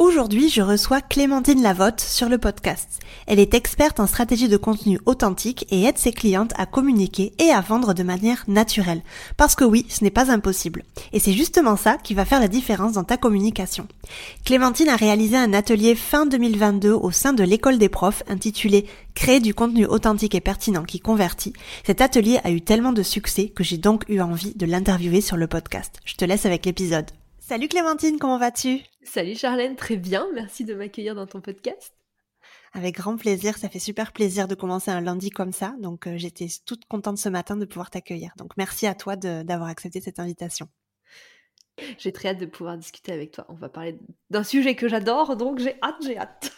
Aujourd'hui, je reçois Clémentine Lavotte sur le podcast. Elle est experte en stratégie de contenu authentique et aide ses clientes à communiquer et à vendre de manière naturelle. Parce que oui, ce n'est pas impossible. Et c'est justement ça qui va faire la différence dans ta communication. Clémentine a réalisé un atelier fin 2022 au sein de l'école des profs intitulé Créer du contenu authentique et pertinent qui convertit. Cet atelier a eu tellement de succès que j'ai donc eu envie de l'interviewer sur le podcast. Je te laisse avec l'épisode. Salut Clémentine, comment vas-tu? Salut Charlène, très bien, merci de m'accueillir dans ton podcast. Avec grand plaisir, ça fait super plaisir de commencer un lundi comme ça, donc euh, j'étais toute contente ce matin de pouvoir t'accueillir. Donc merci à toi d'avoir accepté cette invitation. J'ai très hâte de pouvoir discuter avec toi. On va parler d'un sujet que j'adore, donc j'ai hâte, j'ai hâte.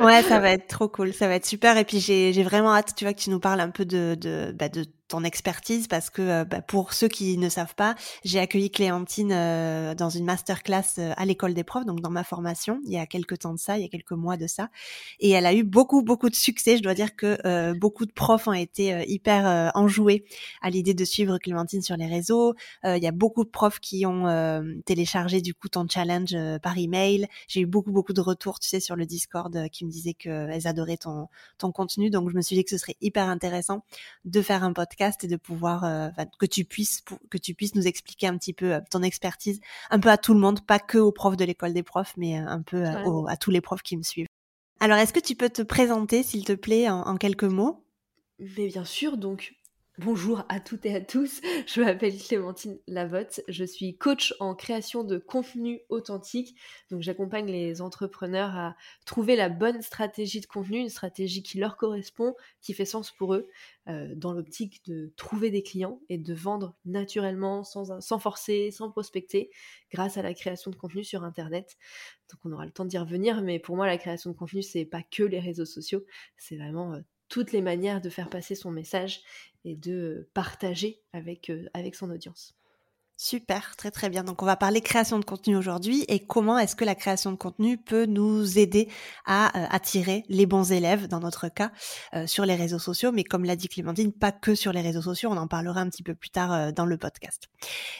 ouais, ça va être trop cool, ça va être super. Et puis j'ai vraiment hâte, tu vois, que tu nous parles un peu de, de, bah, de ton expertise parce que euh, bah, pour ceux qui ne savent pas, j'ai accueilli Clémentine euh, dans une masterclass euh, à l'école des profs, donc dans ma formation, il y a quelques temps de ça, il y a quelques mois de ça, et elle a eu beaucoup beaucoup de succès. Je dois dire que beaucoup de profs ont été hyper enjoués à l'idée de suivre Clémentine sur les réseaux. il y a beaucoup de profs qui ont téléchargé du coup ton challenge par email. J'ai eu beaucoup beaucoup de retours, tu sais, sur le Discord qui me disaient qu'elles adoraient ton ton contenu, donc je me suis dit que ce serait hyper intéressant de faire un podcast et de pouvoir euh, que tu puisses que tu puisses nous expliquer un petit peu euh, ton expertise un peu à tout le monde, pas que aux profs de l'école des profs, mais euh, un peu à tous les profs qui me suivent. Alors, est-ce que tu peux te présenter, s'il te plaît, en, en quelques mots? Mais bien sûr, donc Bonjour à toutes et à tous, je m'appelle Clémentine Lavotte, je suis coach en création de contenu authentique. Donc j'accompagne les entrepreneurs à trouver la bonne stratégie de contenu, une stratégie qui leur correspond, qui fait sens pour eux, euh, dans l'optique de trouver des clients et de vendre naturellement, sans, forcer, sans prospecter, grâce à la création de contenu sur Internet. Donc on aura le temps d'y revenir, mais pour moi la création de contenu, c'est pas que les réseaux sociaux, c'est vraiment... Euh, toutes les manières de faire passer son message et de partager avec, euh, avec son audience. Super, très très bien. Donc on va parler création de contenu aujourd'hui et comment est-ce que la création de contenu peut nous aider à euh, attirer les bons élèves dans notre cas euh, sur les réseaux sociaux, mais comme l'a dit Clémentine, pas que sur les réseaux sociaux, on en parlera un petit peu plus tard dans le podcast.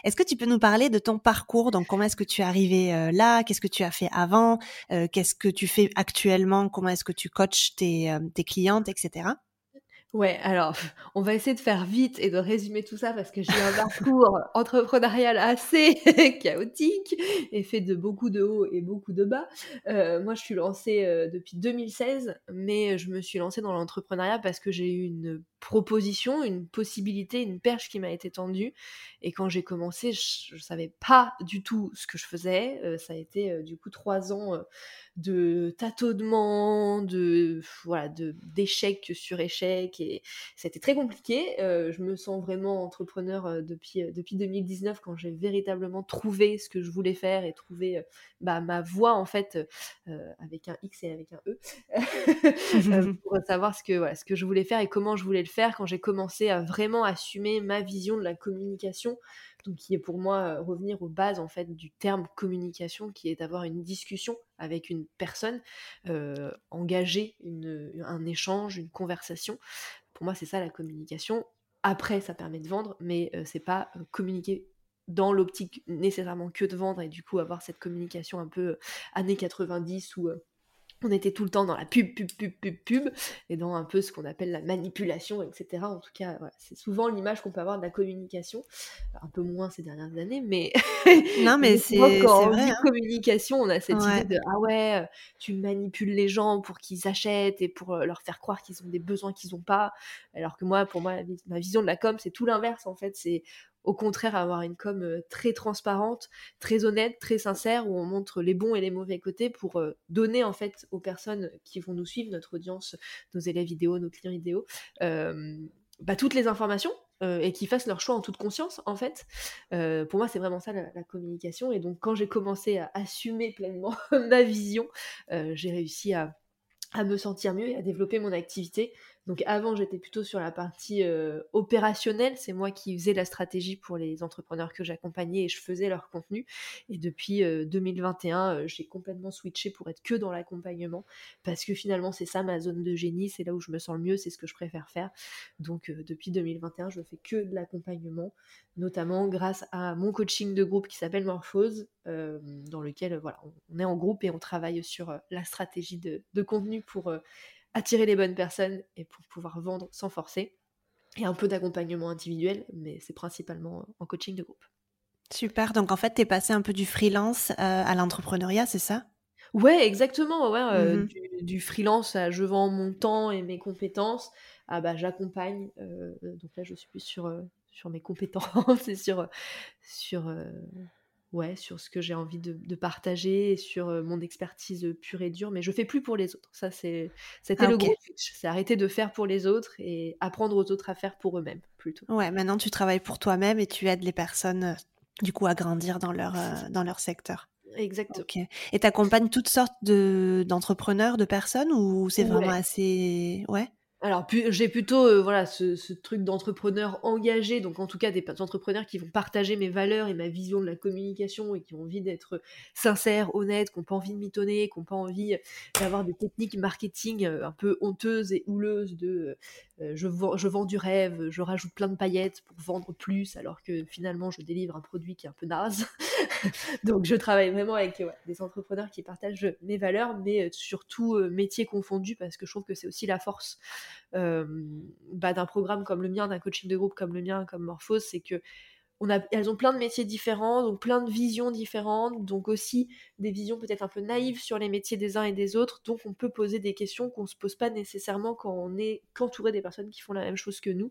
Est-ce que tu peux nous parler de ton parcours? Donc comment est-ce que tu es arrivé là? Qu'est-ce que tu as fait avant? Qu'est-ce que tu fais actuellement? Comment est-ce que tu coaches tes, tes clientes, etc. Ouais, alors on va essayer de faire vite et de résumer tout ça parce que j'ai un parcours entrepreneurial assez chaotique et fait de beaucoup de hauts et beaucoup de bas. Euh, moi, je suis lancée euh, depuis 2016, mais je me suis lancée dans l'entrepreneuriat parce que j'ai eu une proposition, une possibilité, une perche qui m'a été tendue. Et quand j'ai commencé, je, ne savais pas du tout ce que je faisais. Euh, ça a été du coup trois ans de tâtonnement, de voilà, de d'échec sur échec et c'était très compliqué. Euh, je me sens vraiment entrepreneur euh, depuis euh, depuis 2019 quand j'ai véritablement trouvé ce que je voulais faire et trouvé bah, ma voie en fait avec un X et avec un E pour savoir ce que voilà, ce que je voulais faire et comment je voulais le faire quand j'ai commencé à vraiment assumer ma vision de la communication donc qui est pour moi euh, revenir aux bases en fait du terme communication, qui est d'avoir une discussion avec une personne, euh, engager un échange, une conversation. Pour moi, c'est ça la communication. Après, ça permet de vendre, mais euh, c'est pas communiquer dans l'optique nécessairement que de vendre et du coup avoir cette communication un peu années 90 ou on était tout le temps dans la pub, pub, pub, pub, pub, et dans un peu ce qu'on appelle la manipulation, etc. En tout cas, c'est souvent l'image qu'on peut avoir de la communication, un peu moins ces dernières années, mais non, mais c'est vrai. Hein. communication, on a cette idée de ah ouais, tu manipules les gens pour qu'ils achètent et pour euh, leur faire croire qu'ils ont des besoins qu'ils n'ont pas, alors que moi, pour moi, ma vision de la com, c'est tout l'inverse en fait. C'est au contraire avoir une com euh, très transparente, très honnête, très sincère, où on montre les bons et les mauvais côtés pour euh, donner en fait aux personnes qui vont nous suivre, notre audience, nos élèves vidéo, nos clients vidéo, euh, bah, toutes les informations et qu'ils fassent leur choix en toute conscience en fait. pour moi c'est vraiment ça la, communication et donc quand j'ai commencé à assumer pleinement ma vision, j'ai réussi à, à me sentir mieux et à développer mon activité Donc avant, j'étais plutôt sur la partie euh, opérationnelle. C'est moi qui faisais la stratégie pour les entrepreneurs que j'accompagnais et je faisais leur contenu. Et depuis 2021, euh, j'ai complètement switché pour être que dans l'accompagnement parce que finalement, c'est ça ma zone de génie. C'est là où je me sens le mieux. C'est ce que je préfère faire. Donc depuis 2021, je fais que de l'accompagnement, notamment grâce à mon coaching de groupe qui s'appelle Morphose, dans lequel voilà, on est en groupe et on travaille sur la stratégie de contenu pour attirer les bonnes personnes et pour pouvoir vendre sans forcer. Et un peu d'accompagnement individuel, mais c'est principalement en coaching de groupe. Super, donc en fait, tu es passé un peu du freelance euh, à l'entrepreneuriat, c'est ça? Ouais, exactement. Ouais, euh, mmh du, freelance à je vends mon temps et mes compétences, ah bah j'accompagne. Euh, donc là, je suis plus sur, sur mes compétences et sur, sur ouais, sur ce que j'ai envie de, partager et sur mon expertise pure et dure, mais je fais plus pour les autres. Ça, c'est, c'était ah, le gros. C'est arrêter de faire pour les autres et apprendre aux autres à faire pour eux-mêmes, plutôt. Ouais, maintenant tu travailles pour toi-même et tu aides les personnes, du coup, à grandir dans leur, dans leur secteur. Exactement. Et tu accompagnes toutes sortes de, d'entrepreneurs, de personnes ou c'est vraiment assez. Ouais? Alors, j'ai plutôt euh, voilà ce, truc d'entrepreneur engagé, donc en tout cas des entrepreneurs qui vont partager mes valeurs et ma vision de la communication et qui ont envie d'être sincères, honnêtes, qui n'ont pas envie de mitonner, qui n'ont pas envie d'avoir des techniques marketing euh, un peu honteuses et houleuses de euh, je, vends, du rêve, je rajoute plein de paillettes pour vendre plus, alors que finalement je délivre un produit qui est un peu naze. Donc je travaille vraiment avec des entrepreneurs qui partagent mes valeurs, mais surtout métiers confondus, parce que je trouve que c'est aussi la force bah, d'un programme comme le mien, d'un coaching de groupe comme le mien, comme Morphose, c'est que elles ont plein de métiers différents, donc plein de visions différentes, donc aussi des visions peut-être un peu naïves sur les métiers des uns et des autres, donc on peut poser des questions qu'on ne se pose pas nécessairement quand on est qu'entouré des personnes qui font la même chose que nous.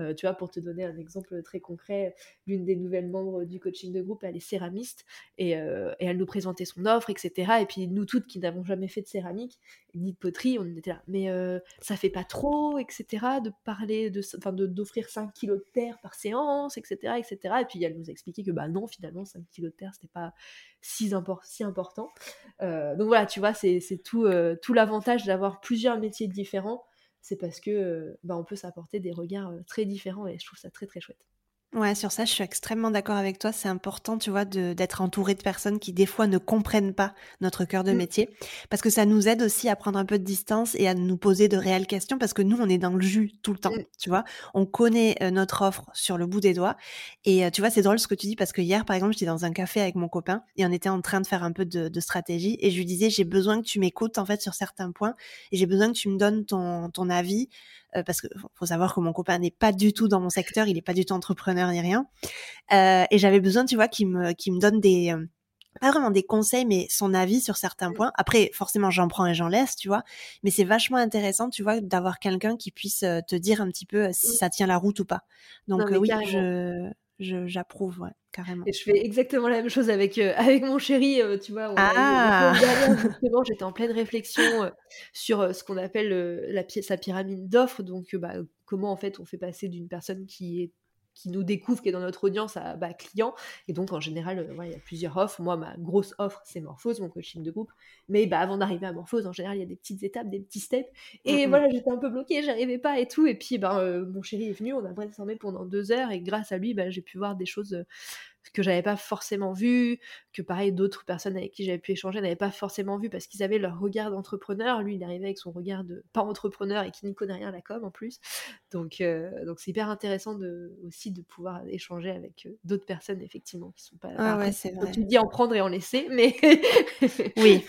Euh, tu vois, pour te donner un exemple très concret, l'une des nouvelles membres du coaching de groupe, elle est céramiste, et, euh, elle nous présentait son offre, etc. Et puis nous toutes qui n'avons jamais fait de céramique, ni de poterie, on était là, mais euh, ça fait pas trop, etc., de parler, de, d'offrir 5 kilos de terre par séance, etc., etc. Et puis elle nous a expliqué que bah non, finalement, 5 kilos de terre, c'était pas si, si important. Euh, donc voilà, tu vois, c'est tout, euh, tout l'avantage d'avoir plusieurs métiers différents. C'est parce que euh, bah, on peut s'apporter des regards très différents et je trouve ça très très chouette. Ouais, sur ça, je suis extrêmement d'accord avec toi. C'est important, tu vois, d'être entouré de personnes qui, des fois, ne comprennent pas notre cœur de mmh. métier. Parce que ça nous aide aussi à prendre un peu de distance et à nous poser de réelles questions. Parce que nous, on est dans le jus tout le temps, mmh. tu vois. On connaît euh, notre offre sur le bout des doigts. Et euh, tu vois, c'est drôle ce que tu dis parce que hier, par exemple, j'étais dans un café avec mon copain et on était en train de faire un peu de, de stratégie. Et je lui disais, j'ai besoin que tu m'écoutes, en fait, sur certains points. Et j'ai besoin que tu me donnes ton, ton avis euh, parce que faut savoir que mon copain n'est pas du tout dans mon secteur, il est pas du tout entrepreneur ni rien. Euh, et j'avais besoin, tu vois, qu'il me, qu'il me donne des, euh, pas vraiment des conseils, mais son avis sur certains points. Après, forcément, j'en prends et j'en laisse, tu vois. Mais c'est vachement intéressant, tu vois, d'avoir quelqu'un qui puisse te dire un petit peu si ça tient la route ou pas. Donc oui, je, j'approuve, ouais, carrément. Et je fais exactement la même chose avec, euh, avec mon chéri, euh, tu vois. ah justement, j'étais en pleine réflexion euh, sur ce qu'on appelle la, sa pyramide d'offres. Donc, bah, comment en fait on fait passer d'une personne qui est qui nous découvre, qui est dans notre audience à client. Et donc, en général, euh, il y a plusieurs offres. Moi, ma grosse offre, c'est Morphose, mon coaching de groupe. Mais bah, avant d'arriver à Morphose, en général, il y a des petites étapes, des petits steps. Et voilà, j'étais un peu bloquée, j'arrivais pas et tout. Et puis, ben, euh, mon chéri est venu, on a brainstormé pendant deux heures. Et grâce à lui, bah, j'ai pu voir des choses euh, que j'avais pas forcément vu, que pareil d'autres personnes avec qui j'avais pu échanger n'avaient pas forcément vu parce qu'ils avaient leur regard d'entrepreneur. Lui, il arrivait avec son regard de pas entrepreneur et qui n'y connaît rien à la com en plus. Donc, euh, donc c'est hyper intéressant de, aussi de pouvoir échanger avec euh, d'autres personnes effectivement qui sont pas. Ah ouais, c'est vrai. Tu dis en prendre et en laisser, mais oui.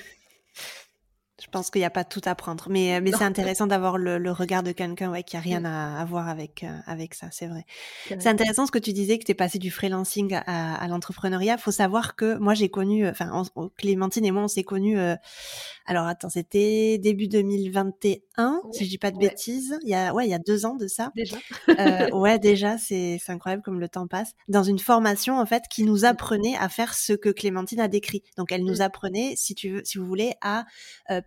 Je pense qu'il n'y a pas tout à prendre, mais, euh, mais c'est intéressant d'avoir le, regard de quelqu'un ouais, qui a rien à, à voir avec, euh, avec ça, c'est vrai. C'est intéressant ce que tu disais, que tu es passé du freelancing à, à l'entrepreneuriat. faut savoir que moi, j'ai connu, euh, enfin, Clémentine et moi, on s'est connus, alors attends, c'était début 2021, si je dis pas de bêtises. Il y a, ouais, il y a deux ans de ça. Déjà. ouais, déjà, c'est incroyable comme le temps passe. Dans une formation, en fait, qui nous mmh. apprenait à faire ce que Clémentine a décrit. Donc, elle nous mmh. apprenait, si tu veux, si vous voulez, à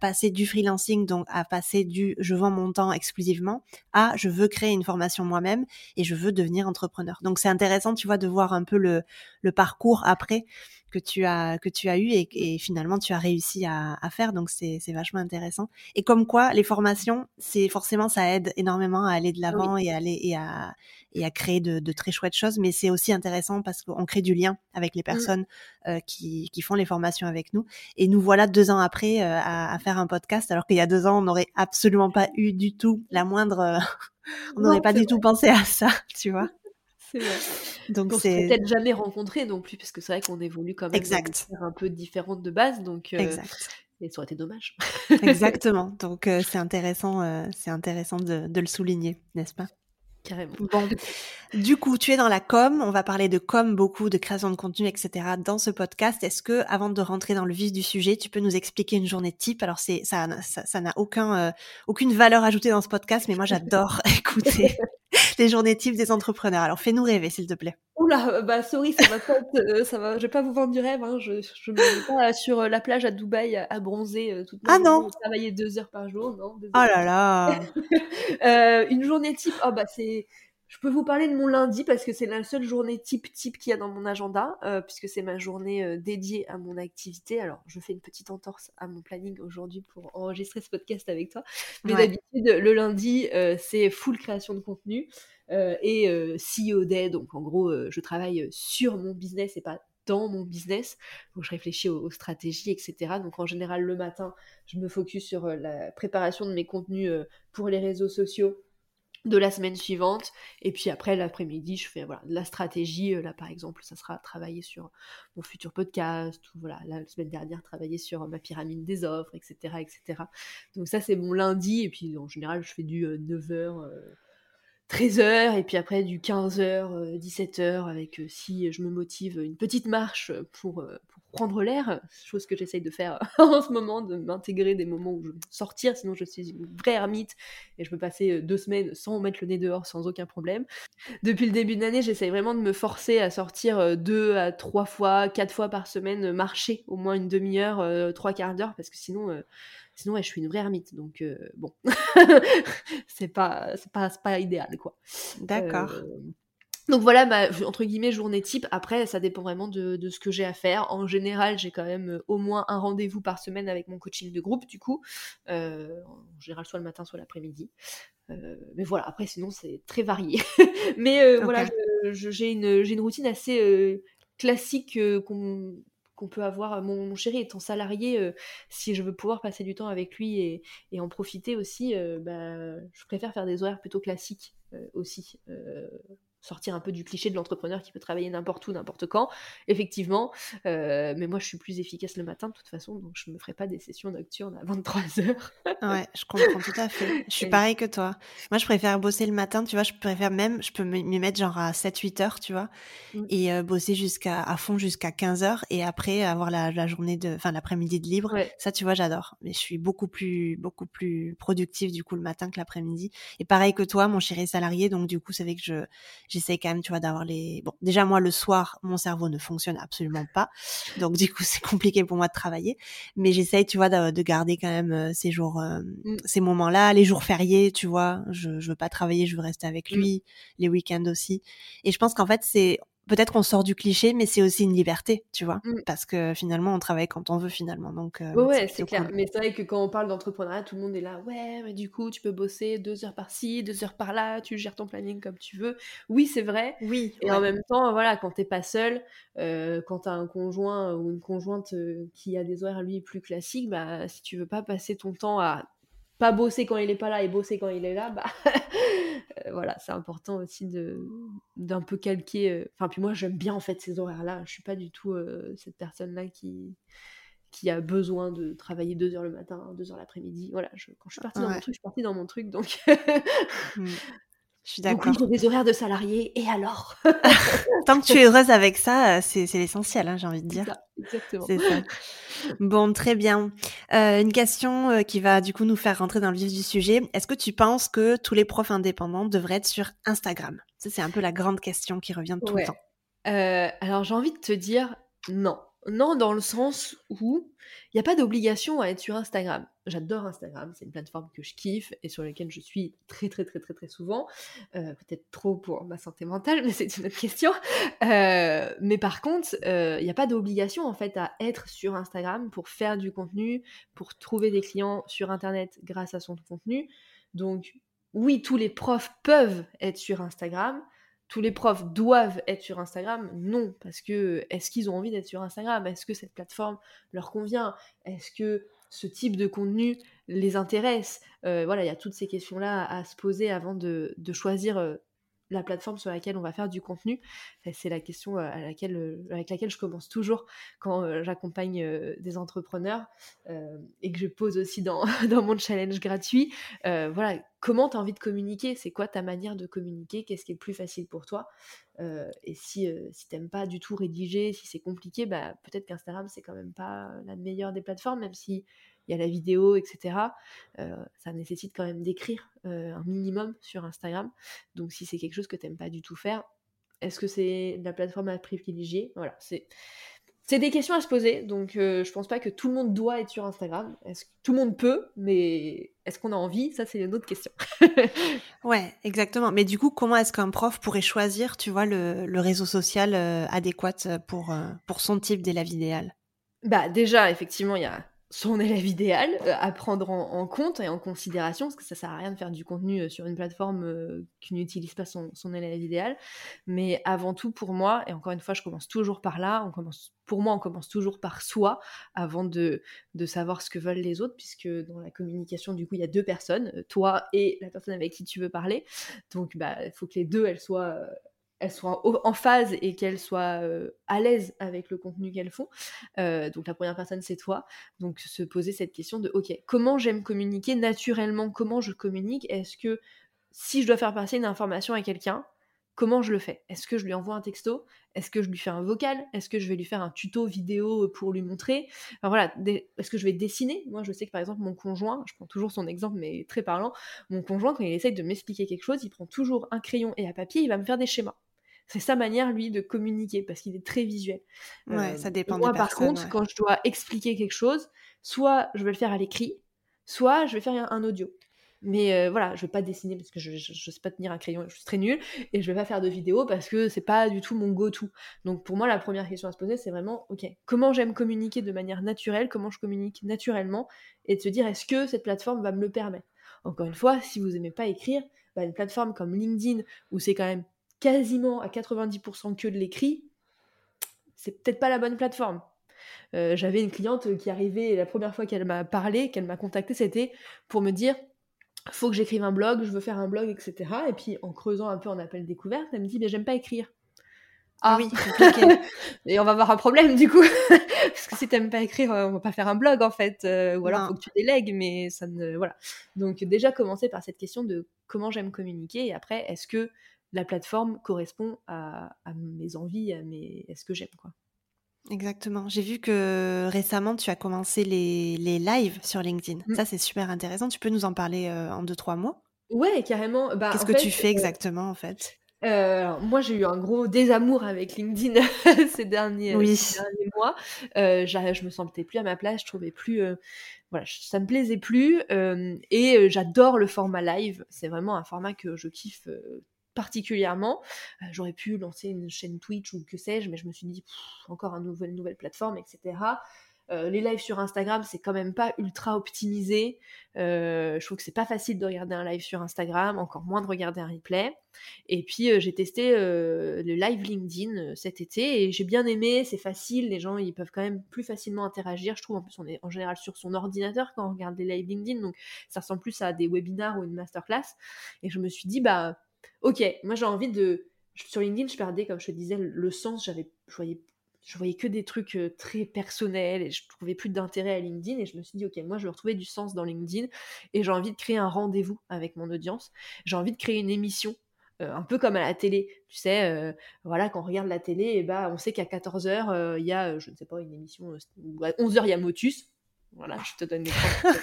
passer du freelancing, donc à passer du je vends mon temps exclusivement, à je veux créer une formation moi-même et je veux devenir entrepreneur. Donc c'est intéressant, tu vois, de voir un peu le, le parcours après que tu as que tu as eu et, et finalement tu as réussi à, à faire. Donc c'est c'est vachement intéressant. Et comme quoi, les formations, c'est forcément ça aide énormément à aller de l'avant et à aller et à et à créer de, de très chouettes choses. Mais c'est aussi intéressant parce qu'on crée du lien avec les mmh. personnes euh, qui, qui font les formations avec nous. Et nous voilà deux ans après euh, à, à, faire un podcast, alors qu'il y a deux ans, on n'aurait absolument pas eu du tout la moindre. Euh, on n'aurait pas du tout pensé à ça, tu vois? C'est vrai. Donc c'est peut-être jamais rencontré non plus, parce que c'est vrai qu'on évolue quand même exact. un peu différente de base, donc. Euh, exact. Et ça aurait été dommage. Exactement. Donc c'est intéressant, c'est intéressant de, de le souligner, n'est-ce pas? Carrément. Bon. Du coup, tu es dans la com. On va parler de com beaucoup, de création de contenu, etc. dans ce podcast. Est-ce que, avant de rentrer dans le vif du sujet, tu peux nous expliquer une journée type? Alors, c'est ça, ça, n'a aucun, euh, aucune valeur ajoutée dans ce podcast, mais moi, j'adore écouter les journées types des entrepreneurs. Alors, fais-nous rêver, s'il te plaît. Oula, bah sorry, ça va pas, euh, ça va, je vais pas vous vendre du rêve. Hein. Je, je me mets pas sur euh, la plage à Dubaï à, bronzer toute ma ah non, travailler deux heures par jour, non. Oh là là. une journée type, oh bah c'est je peux vous parler de mon lundi parce que c'est la seule journée type type qu'il y a dans mon agenda, euh, puisque c'est ma journée euh, dédiée à mon activité. Alors, je fais une petite entorse à mon planning aujourd'hui pour enregistrer ce podcast avec toi. Mais d'habitude, le lundi, euh, c'est full création de contenu et CEO Day. Donc, en gros, je travaille sur mon business et pas dans mon business. Donc, je réfléchis aux, aux, stratégies, etc. Donc, en général, le matin, je me focus sur la préparation de mes contenus pour les réseaux sociaux de la semaine suivante. Et puis après, l'après-midi, je fais de la stratégie. Euh, là, par exemple, ça sera travailler sur mon futur podcast, voilà, la semaine dernière, travailler sur ma pyramide des offres, etc. etc. Donc ça, c'est mon lundi. Et puis, en général, je fais du 9h. Euh, 13h euh, et puis après du 15h, 17h avec si je me motive une petite marche pour, pour prendre l'air, chose que j'essaye de faire en ce moment, de m'intégrer des moments où je veux sortir, sinon je suis une vraie ermite et je peux passer euh, deux semaines sans mettre le nez dehors sans aucun problème. Depuis le début de l'année, j'essaye vraiment de me forcer à sortir euh, deux à trois fois, quatre fois par semaine, marcher au moins une demi-heure, euh, trois quarts d'heure, parce que sinon, sinon je suis une vraie ermite. Donc bon, c'est pas, c'est pas, pas idéal quoi. D'accord. Donc voilà ma entre guillemets journée type. Après, ça dépend vraiment de, ce que j'ai à faire. En général, j'ai quand même euh, au moins un rendez-vous par semaine avec mon coaching de groupe, du coup. Euh, en général, soit le matin, soit l'après-midi. Euh, mais voilà, après, sinon, c'est très varié. mais voilà, j'ai une, une, routine assez classique qu'on qu'on peut avoir. Mon, chéri étant salarié, si je veux pouvoir passer du temps avec lui et, en profiter aussi, bah, je préfère faire des horaires plutôt classiques aussi sortir un peu du cliché de l'entrepreneur qui peut travailler n'importe où, n'importe quand, effectivement. Euh, mais moi, je suis plus efficace le matin de toute façon, donc je ne me ferai pas des sessions nocturnes à 23 heures. ouais, je comprends tout à fait. Je suis pareil que toi. Moi, je préfère bosser le matin, tu vois, je préfère même, je peux m'y mettre genre à 7-8 heures, tu vois, mmh. et euh, bosser jusqu'à à fond jusqu'à 15 heures, et après avoir la, la journée de, enfin l'après-midi de libre. Ça, tu vois, j'adore. Mais je suis beaucoup plus, beaucoup plus productive du coup le matin que l'après-midi. Et pareil que toi, mon chéri est salarié, donc du coup, c'est vrai que je j'essaie quand même, tu vois, d'avoir les. Bon, déjà moi le soir, mon cerveau ne fonctionne absolument pas, donc du coup c'est compliqué pour moi de travailler. Mais j'essaye, tu vois, de, garder quand même euh, ces jours, euh, mmh. ces moments-là, les jours fériés, tu vois. Je, je veux pas travailler, je veux rester avec mmh. lui, les week-ends aussi. Et je pense qu'en fait c'est peut-être qu'on sort du cliché, mais c'est aussi une liberté, tu vois, mmh. parce que finalement, on travaille quand on veut finalement. Donc, euh, ouais, c'est clair. Mais c'est vrai que quand on parle d'entrepreneuriat, tout le monde est là, ouais, mais du coup, tu peux bosser deux heures par-ci, deux heures par-là, tu gères ton planning comme tu veux. Oui, c'est vrai. Oui. Et en même temps, voilà, quand t'es pas seul, euh, quand t'as un conjoint ou une conjointe euh, qui a des horaires lui plus classiques, bah, si tu veux pas passer ton temps à pas bosser quand il est pas là et bosser quand il est là, bah euh, voilà, c'est important aussi de d'un peu calquer. Euh, enfin, puis moi j'aime bien en fait ces horaires-là. Je suis pas du tout euh, cette personne-là qui qui a besoin de travailler deux heures le matin, deux heures l'après-midi. Voilà, je, quand je suis partie dans mon truc, je suis partie dans mon truc, donc. Mmh. Je suis d'accord. Donc des horaires de salariés, et alors? Tant que tu es heureuse avec ça, c'est l'essentiel, hein, j'ai envie de dire. Ça, exactement. Ça. Bon, très bien. Euh, une question euh, qui va du coup nous faire rentrer dans le vif du sujet. Est-ce que tu penses que tous les profs indépendants devraient être sur Instagram? Ça, c'est un peu la grande question qui revient tout le temps. Euh, alors, j'ai envie de te dire non. Non, dans le sens où il n'y a pas d'obligation à être sur Instagram. J'adore Instagram, c'est une plateforme que je kiffe et sur laquelle je suis très très très très très souvent. Euh, peut-être trop pour ma santé mentale, mais c'est une autre question. Euh, mais par contre, euh, il n'y a pas d'obligation en fait à être sur Instagram pour faire du contenu, pour trouver des clients sur Internet grâce à son contenu. Donc oui, tous les profs peuvent être sur Instagram, tous les profs doivent être sur Instagram. Non, parce que est-ce qu'ils ont envie d'être sur Instagram? Est-ce que cette plateforme leur convient? Est-ce que ce type de contenu les intéresse? Euh, Voilà, il y a toutes ces questions-là à, se poser avant de, choisir euh, la plateforme sur laquelle on va faire du contenu C'est la question euh, à laquelle, euh, avec laquelle je commence toujours quand euh, j'accompagne des entrepreneurs et que je pose aussi dans, mon challenge gratuit. voilà, comment tu as envie de communiquer? C'est quoi ta manière de communiquer? Qu'est-ce qui est le plus facile pour toi? Et si, si t'aimes pas du tout rédiger, si c'est compliqué, bah, peut-être qu'Instagram, c'est quand même pas la meilleure des plateformes, même si il y a la vidéo, etc. Euh, ça nécessite quand même d'écrire euh, un minimum sur Instagram. Donc si c'est quelque chose que tu n'aimes pas du tout faire, est-ce que c'est la plateforme à privilégier Voilà, c'est... C'est des questions à se poser, donc euh, je pense pas que tout le monde doit être sur Instagram. Est-ce que tout le monde peut, mais est-ce qu'on a envie? Ça, c'est une autre question. ouais, exactement. Mais du coup, comment est-ce qu'un prof pourrait choisir, tu vois, le, le réseau social adéquat pour, pour son type d'élève idéal Bah déjà, effectivement, il y a son élève idéal euh, à prendre en, compte et en considération, parce que ça sert à rien de faire du contenu euh, sur une plateforme euh, qui n'utilise pas son, élève idéal. Mais avant tout, pour moi, et encore une fois, je commence toujours par là, on commence, pour moi, on commence toujours par soi avant de, de savoir ce que veulent les autres, puisque dans la communication, du coup, il y a deux personnes, toi et la personne avec qui tu veux parler. Donc, bah, il faut que les deux, elles soient elles soient en phase et qu'elles soient euh, à l'aise avec le contenu qu'elles font. Euh, donc la première personne, c'est toi. Donc se poser cette question de, ok, comment j'aime communiquer naturellement? Comment je communique? Est-ce que si je dois faire passer une information à quelqu'un, comment je le fais? Est-ce que je lui envoie un texto? Est-ce que je lui fais un vocal? Est-ce que je vais lui faire un tuto vidéo pour lui montrer? Enfin, voilà, Est-ce que je vais dessiner? Moi, je sais que par exemple, mon conjoint, je prends toujours son exemple, mais très parlant, mon conjoint, quand il essaye de m'expliquer quelque chose, il prend toujours un crayon et un papier, il va me faire des schémas c'est sa manière, lui, de communiquer, parce qu'il est très visuel. Ouais, ça euh, dépend Moi, par contre, quand je dois expliquer quelque chose, soit je vais le faire à l'écrit, soit je vais faire un audio. Mais euh, voilà, je vais pas dessiner parce que je, je, sais pas tenir un crayon, je suis très nulle, et je vais pas faire de vidéo parce que c'est pas du tout mon go-to. Donc pour moi, la première question à se poser, c'est vraiment, ok, comment j'aime communiquer de manière naturelle, comment je communique naturellement, et de se dire, est-ce que cette plateforme va me le permettre? Encore une fois, si vous aimez pas écrire, bah, une plateforme comme LinkedIn, où c'est quand même quasiment à 90% que de l'écrit, c'est peut-être pas la bonne plateforme. Euh, j'avais une cliente qui arrivait, la première fois qu'elle m'a parlé, qu'elle m'a contacté, c'était pour me dire faut que j'écrive un blog, je veux faire un blog, etc. Et puis en creusant un peu en appel découverte, elle me dit mais j'aime pas écrire. Ah oui, et on va avoir un problème du coup. Parce que si t'aimes pas écrire, on va pas faire un blog en fait. Euh, ou alors faut que tu délègues, mais ça ne. Voilà. Donc déjà commencer par cette question de comment j'aime communiquer et après, est-ce que la plateforme correspond à, mes envies, à mes est-ce que j'aime quoi. Exactement. J'ai vu que récemment tu as commencé les, les lives sur LinkedIn. Mmh. Ça c'est super intéressant. Tu peux nous en parler euh, en deux trois mots? Ouais, carrément. Bah, Qu'est-ce que tu fais euh, exactement en fait? euh, moi, j'ai eu un gros désamour avec LinkedIn ces, derniers, oui. derniers, mois. je me sentais plus à ma place, je trouvais plus, voilà, ça me plaisait plus. et j'adore le format live. C'est vraiment un format que je kiffe particulièrement. Euh, j'aurais pu lancer une chaîne Twitch ou que sais-je, mais je me suis dit, encore une nouvelle, plateforme, etc. Euh, les lives sur Instagram, c'est quand même pas ultra optimisé. Euh, je trouve que c'est pas facile de regarder un live sur Instagram, encore moins de regarder un replay. Et puis j'ai testé le live LinkedIn cet été et j'ai bien aimé, c'est facile, les gens ils peuvent quand même plus facilement interagir. Je trouve en plus on est en général sur son ordinateur quand on regarde les lives LinkedIn, donc ça ressemble plus à des webinars ou une masterclass. Et je me suis dit bah ok, moi j'ai envie de. Sur LinkedIn, je perdais, comme je te disais, le sens. Je voyais, voyais que des trucs euh, très personnels et je trouvais plus d'intérêt à LinkedIn. Et je me suis dit, ok, moi je veux retrouver du sens dans LinkedIn et j'ai envie de créer un rendez-vous avec mon audience. J'ai envie de créer une émission euh, un peu comme à la télé. Tu sais, euh, voilà, quand on regarde la télé, et eh bah, on sait qu'à 14h, il y a, je ne sais pas, une émission, ou à 11h, il y a Motus. Voilà, je te donne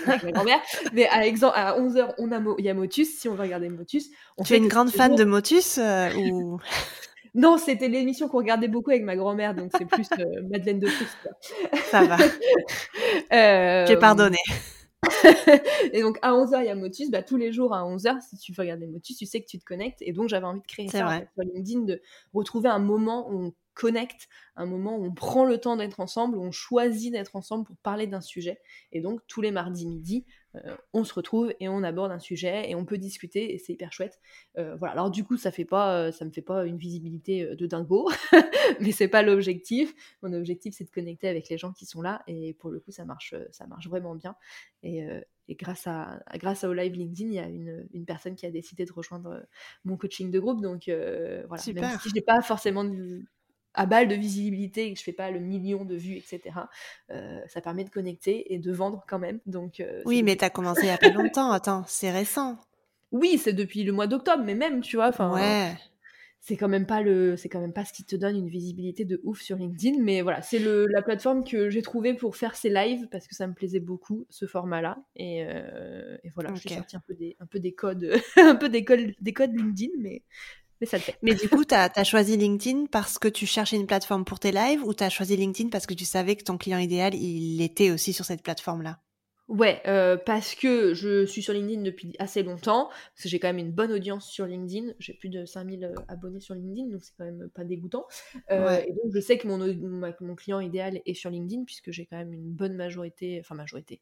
ma grand-mère. Mais à, exemple, à 11h, on a il y a Motus. Si on veut regarder Motus. On tu es une grande fan de Motus euh, ou... Non, c'était l'émission qu'on regardait beaucoup avec ma grand-mère, donc c'est plus euh, Madeleine de Proust. Ça va. euh... J'ai pardonné. et donc à 11h, il y a Motus. Bah, tous les jours à 11h, si tu veux regarder Motus, tu sais que tu te connectes. Et donc j'avais envie de créer ça sur LinkedIn, de retrouver un moment où on connecte, un moment où on prend le temps d'être ensemble, où on choisit d'être ensemble pour parler d'un sujet. Et donc tous les mardis midi, euh, on se retrouve et on aborde un sujet et on peut discuter et c'est hyper chouette. Euh, voilà. Alors du coup, ça fait pas, euh, ça me fait pas une visibilité de dingo, mais c'est pas l'objectif. Mon objectif, c'est de connecter avec les gens qui sont là et pour le coup, ça marche, ça marche vraiment bien. Et, grâce à, grâce au live LinkedIn, il y a une, personne qui a décidé de rejoindre mon coaching de groupe. Donc voilà. Même si je n'ai pas forcément de, à balle de visibilité et que je fais pas le million de vues, etc. Euh, ça permet de connecter et de vendre quand même. Donc, euh, oui, mais tu as commencé il y a pas longtemps. Attends, c'est récent. Oui, c'est depuis le mois d'octobre, mais même, tu vois. Ouais. C'est quand même pas le, c'est quand même pas ce qui te donne une visibilité de ouf sur LinkedIn, mais voilà, c'est le la plateforme que j'ai trouvée pour faire ces lives parce que ça me plaisait beaucoup ce format-là et, euh, et voilà, j'ai sorti un peu des, un peu des codes, un peu des codes, des codes LinkedIn, mais mais ça le fait. Mais du coup, tu as, choisi LinkedIn parce que tu cherchais une plateforme pour tes lives ou tu as choisi LinkedIn parce que tu savais que ton client idéal, il était aussi sur cette plateforme-là? Ouais, euh, parce que je suis sur LinkedIn depuis assez longtemps, parce que j'ai quand même une bonne audience sur LinkedIn, j'ai plus de 5000 euh, abonnés sur LinkedIn, donc c'est quand même pas dégoûtant. Euh, et donc je sais que mon, mon client idéal est sur LinkedIn, puisque j'ai quand même une bonne majorité, enfin majorité,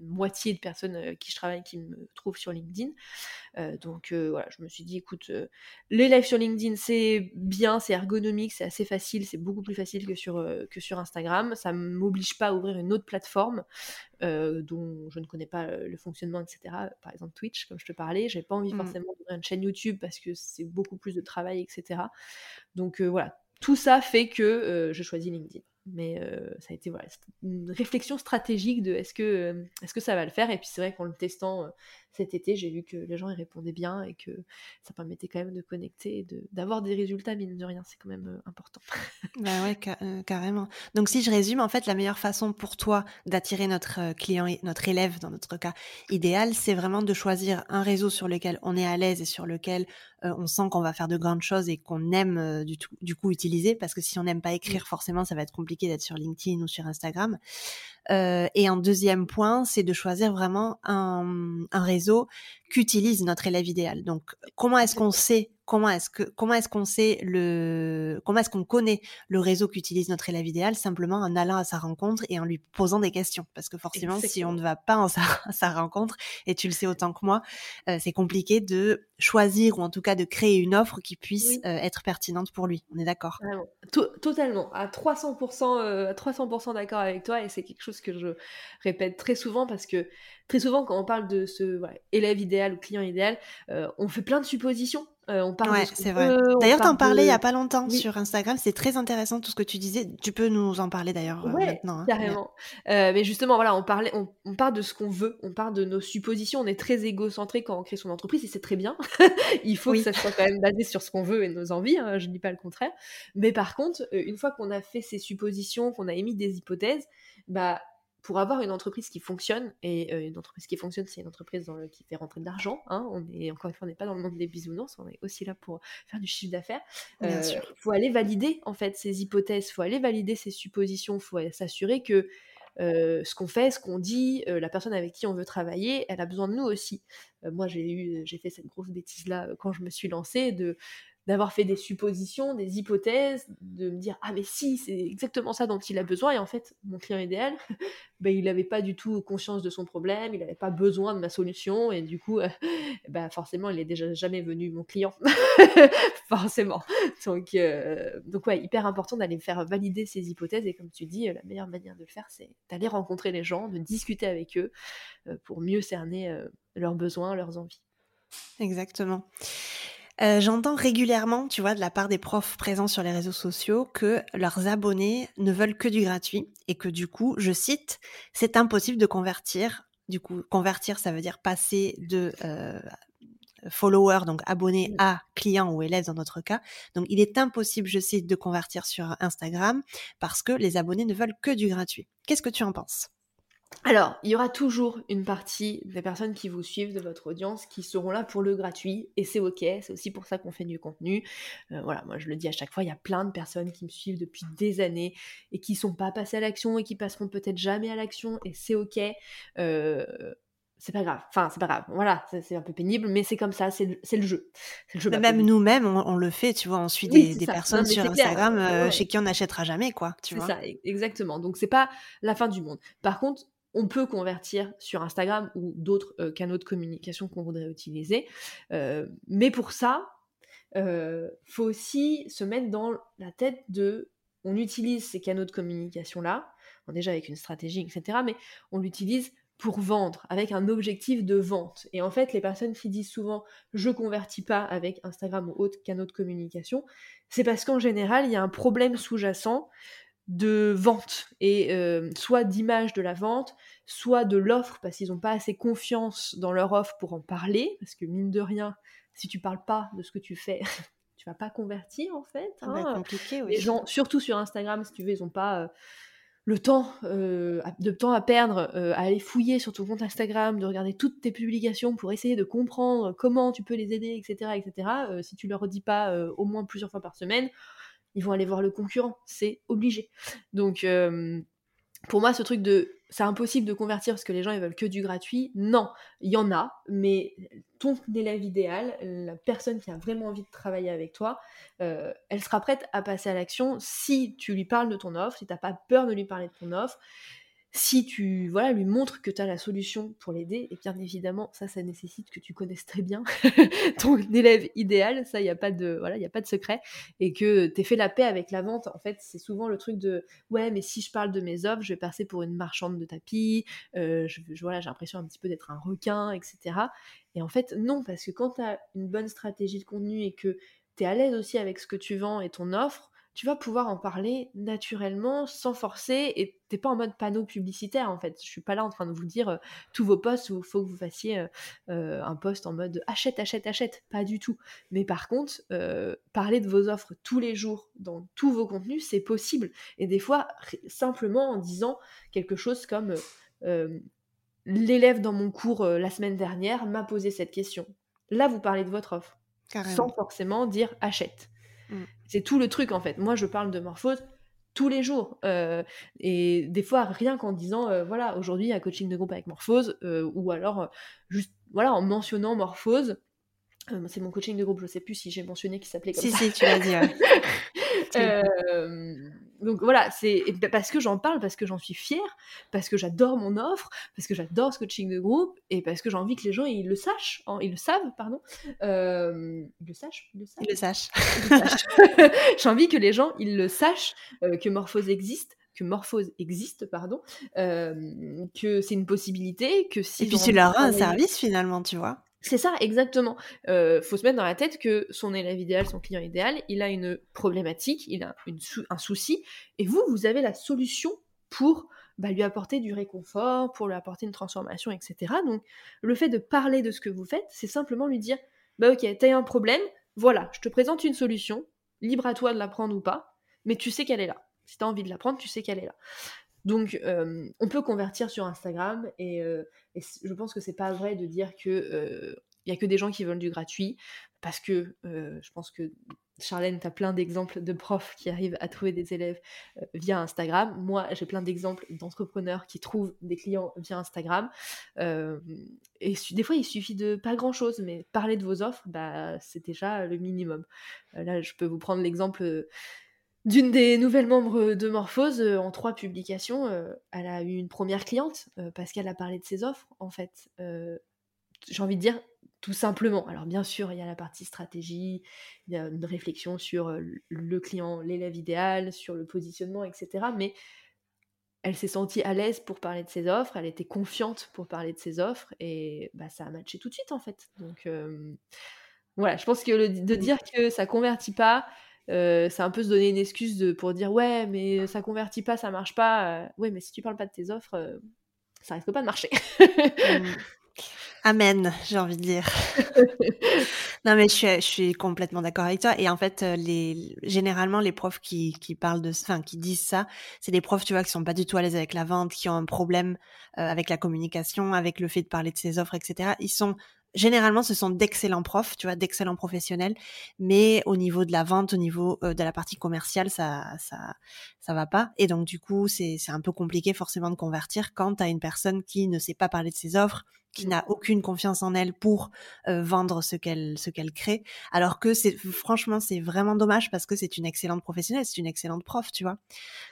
moitié de personnes euh, qui je travaille qui me trouvent sur LinkedIn. Euh, donc euh, voilà, je me suis dit, écoute, les lives sur LinkedIn, c'est bien, c'est ergonomique, c'est assez facile, c'est beaucoup plus facile que sur, que sur Instagram. Ça ne m'oblige pas à ouvrir une autre plateforme dont je ne connais pas le fonctionnement, etc. Par exemple Twitch, comme je te parlais. J'ai pas envie mmh. forcément d'ouvrir une chaîne YouTube parce que c'est beaucoup plus de travail, etc. Donc voilà, tout ça fait que je choisis LinkedIn mais euh, ça a été une réflexion stratégique de est-ce que, euh, est-ce que ça va le faire? Et puis c'est vrai qu'en le testant euh, cet été j'ai vu que les gens y répondaient bien et que ça permettait quand même de connecter et d'avoir des résultats mine de rien. C'est quand même important. Bah ouais carrément. Donc si je résume en fait la meilleure façon pour toi d'attirer notre client notre élève dans notre cas idéal c'est vraiment de choisir un réseau sur lequel on est à l'aise et sur lequel on sent qu'on va faire de grandes choses et qu'on aime du, tout, du coup utiliser. Parce que si on n'aime pas écrire forcément ça va être compliqué d'être sur LinkedIn ou sur Instagram. Euh, et un deuxième point, c'est de choisir vraiment un, un réseau qu'utilise notre élève idéal. Donc, comment est-ce qu'on sait comment est-ce que comment est-ce qu'on sait le comment est-ce qu'on connaît le réseau qu'utilise notre élève idéal? Simplement en allant à sa rencontre et en lui posant des questions. Parce que forcément si on ne va pas en sa, à sa rencontre et tu le sais autant que moi euh, c'est compliqué de choisir ou en tout cas de créer une offre qui puisse euh, être pertinente pour lui. On est d'accord. Totalement. À 300% euh, à 300% d'accord avec toi et c'est quelque chose que je répète très souvent parce que très souvent quand on parle de ce élève idéal ou client idéal on fait plein de suppositions euh, on parle c'est vrai. D'ailleurs, t'en parlais il y a pas longtemps sur Instagram. C'est très intéressant tout ce que tu disais. Tu peux nous en parler d'ailleurs euh, maintenant. Hein. Carrément. Euh, mais justement, voilà, on parlait, on, on parle de ce qu'on veut, on parle de nos suppositions. On est très égocentré quand on crée son entreprise et c'est très bien. il faut que ça soit quand même basé sur ce qu'on veut et nos envies. Hein, je ne dis pas le contraire. Mais par contre, une fois qu'on a fait ces suppositions, qu'on a émis des hypothèses, bah pour avoir une entreprise qui fonctionne, et euh, une entreprise qui fonctionne, c'est une entreprise dans le, qui fait rentrer de l'argent. Hein, on est encore une fois, on n'est pas dans le monde des bisounours, on est aussi là pour faire du chiffre d'affaires. Il euh, faut aller valider en fait ces hypothèses, faut aller valider ces suppositions, faut s'assurer que euh, ce qu'on fait, ce qu'on dit, la personne avec qui on veut travailler, elle a besoin de nous aussi. moi, j'ai eu, j'ai fait cette grosse bêtise là quand je me suis lancée de d'avoir fait des suppositions, des hypothèses, de me dire ah mais si c'est exactement ça dont il a besoin. Et en fait mon client idéal, ben, il n'avait pas du tout conscience de son problème, il n'avait pas besoin de ma solution. Et du coup bah forcément il est déjà jamais venu mon client. Forcément. Donc euh, donc ouais hyper important d'aller faire valider ces hypothèses. Et comme tu dis la meilleure manière de le faire c'est d'aller rencontrer les gens, de discuter avec eux euh, pour mieux cerner euh, leurs besoins, leurs envies. Exactement. Euh, j'entends régulièrement, tu vois, de la part des profs présents sur les réseaux sociaux que leurs abonnés ne veulent que du gratuit et que du coup, je cite, c'est impossible de convertir. Du coup, convertir, ça veut dire passer de euh, follower, donc abonné à client ou élève dans notre cas. Donc, il est impossible, je cite, de convertir sur Instagram parce que les abonnés ne veulent que du gratuit. Qu'est-ce que tu en penses? Alors, il y aura toujours une partie des personnes qui vous suivent de votre audience qui seront là pour le gratuit et c'est ok, c'est aussi pour ça qu'on fait du contenu. Euh, voilà, moi je le dis à chaque fois, il y a plein de personnes qui me suivent depuis des années et qui sont pas passées à l'action et qui passeront peut-être jamais à l'action et c'est ok. Euh, c'est pas grave. Enfin, c'est pas grave. Voilà, c'est un peu pénible, mais c'est comme ça, c'est le, jeu. Le jeu même nous-mêmes, on, le fait, tu vois. On suit des, personnes sur Instagram euh, chez qui on n'achètera jamais, quoi. C'est ça, e, exactement. Donc, c'est pas la fin du monde. Par contre, on peut convertir sur Instagram ou d'autres euh, canaux de communication qu'on voudrait utiliser. Euh, mais pour ça, euh, faut aussi se mettre dans la tête de on utilise ces canaux de communication là, déjà avec une stratégie, etc. Mais on l'utilise pour vendre, avec un objectif de vente. Et en fait, les personnes qui disent souvent je convertis pas avec Instagram ou autres canaux de communication, c'est parce qu'en général, il y a un problème sous-jacent de vente et euh, soit d'image de la vente, soit de l'offre parce qu'ils n'ont pas assez confiance dans leur offre pour en parler parce que mine de rien, si tu parles pas de ce que tu fais, tu vas pas convertir en fait. Ah bah, hein. compliqué, Les gens, surtout sur Instagram, si tu veux, ils n'ont pas euh, le temps, euh, de temps à perdre à aller fouiller sur ton compte Instagram, de regarder toutes tes publications pour essayer de comprendre comment tu peux les aider, etc., etc. si tu leur redis pas au moins plusieurs fois par semaine ils vont aller voir le concurrent, c'est obligé. Donc euh, pour moi, ce truc de c'est impossible de convertir parce que les gens ils veulent que du gratuit, non, il y en a, mais ton élève idéal, la personne qui a vraiment envie de travailler avec toi, euh, elle sera prête à passer à l'action si tu lui parles de ton offre, si tu n'as pas peur de lui parler de ton offre, si tu voilà, lui montres que tu as la solution pour l'aider, et bien évidemment, ça, ça nécessite que tu connaisses très bien ton élève idéal, ça, il n'y a, pas de, voilà, a pas de secret, et que tu fait la paix avec la vente. En fait, c'est souvent le truc de ouais, mais si je parle de mes offres, je vais passer pour une marchande de tapis, euh, je, voilà, j'ai l'impression un petit peu d'être un requin, etc. Et en fait, non, parce que quand tu as une bonne stratégie de contenu et que tu es à l'aise aussi avec ce que tu vends et ton offre, tu vas pouvoir en parler naturellement, sans forcer, et t'es pas en mode panneau publicitaire en fait. Je suis pas là en train de vous dire euh, tous vos posts où il faut que vous fassiez euh, euh, un post en mode achète, achète, achète, pas du tout. Mais par contre, parler de vos offres tous les jours dans tous vos contenus, c'est possible. Et des fois, simplement en disant quelque chose comme l'élève dans mon cours la semaine dernière m'a posé cette question. Là, vous parlez de votre offre, sans forcément dire achète. Mm. C'est tout le truc en fait. Moi, je parle de morphose tous les jours. Euh, et des fois, rien qu'en disant, euh, voilà, aujourd'hui, il y a coaching de groupe avec morphose, euh, ou alors juste, voilà, en mentionnant morphose. c'est mon coaching de groupe, je sais plus si j'ai mentionné qu'il s'appelait comme si, ça. Si, tu l'as dit. donc voilà, c'est parce que j'en parle, parce que j'en suis fière, parce que j'adore mon offre, parce que j'adore ce coaching de groupe, et parce que j'ai envie que les gens ils le sachent, hein, ils le savent, pardon. Euh, ils le sachent Ils le sachent. j'ai envie que les gens ils le sachent, euh, que Morphose existe, que Morphose existe, pardon, euh, que c'est une possibilité, que si. Et puis tu leur rends un service finalement, tu vois. C'est ça, exactement. Euh, faut se mettre dans la tête que son élève idéal, son client idéal, il a une problématique, il a un souci, et vous, vous avez la solution pour bah, lui apporter du réconfort, pour lui apporter une transformation, etc. Donc, le fait de parler de ce que vous faites, c'est simplement lui dire, bah ok, t'as un problème, voilà, je te présente une solution, libre à toi de la prendre ou pas, mais tu sais qu'elle est là. Si t'as envie de la prendre, tu sais qu'elle est là. Donc, euh, on peut convertir sur Instagram et, euh, je pense que c'est pas vrai de dire que il euh, y a que des gens qui veulent du gratuit parce que je pense que Charlène, tu as plein d'exemples de profs qui arrivent à trouver des élèves via Instagram. Moi, j'ai plein d'exemples d'entrepreneurs qui trouvent des clients via Instagram. et des fois, il suffit de pas grand-chose, mais parler de vos offres, bah, c'est déjà le minimum. là, je peux vous prendre l'exemple d'une des nouvelles membres de Morphose, euh, en trois publications, euh, elle a eu une première cliente euh, parce qu'elle a parlé de ses offres, en fait. J'ai envie de dire tout simplement. Alors bien sûr, il y a la partie stratégie, il y a une réflexion sur le client, l'élève idéal, sur le positionnement, etc. Mais elle s'est sentie à l'aise pour parler de ses offres, elle était confiante pour parler de ses offres, et bah, ça a matché tout de suite, en fait. Donc voilà, je pense que de dire que ça convertit pas, euh, c'est un peu se donner une excuse de, pour dire ouais mais ça convertit pas, ça marche pas. Euh, ouais mais si tu parles pas de tes offres, euh, ça risque pas de marcher. Mmh. Amen, j'ai envie de dire. non, mais je suis, je suis complètement d'accord avec toi. Et en fait, euh, les, généralement, les profs qui, qui parlent de, enfin, qui disent ça, c'est des profs, tu vois, qui sont pas du tout à l'aise avec la vente, qui ont un problème euh, avec la communication, avec le fait de parler de ses offres, etc. Ils sont généralement, ce sont d'excellents profs, tu vois, d'excellents professionnels, mais au niveau de la vente, au niveau euh, de la partie commerciale, ça, ça, ça va pas. Et donc, du coup, c'est, c'est un peu compliqué forcément de convertir quand tu as une personne qui ne sait pas parler de ses offres, qui n'a aucune confiance en elle pour euh, vendre ce qu'elle ce qu'elle crée. Alors que c'est franchement c'est vraiment dommage parce que c'est une excellente professionnelle c'est une excellente prof tu vois.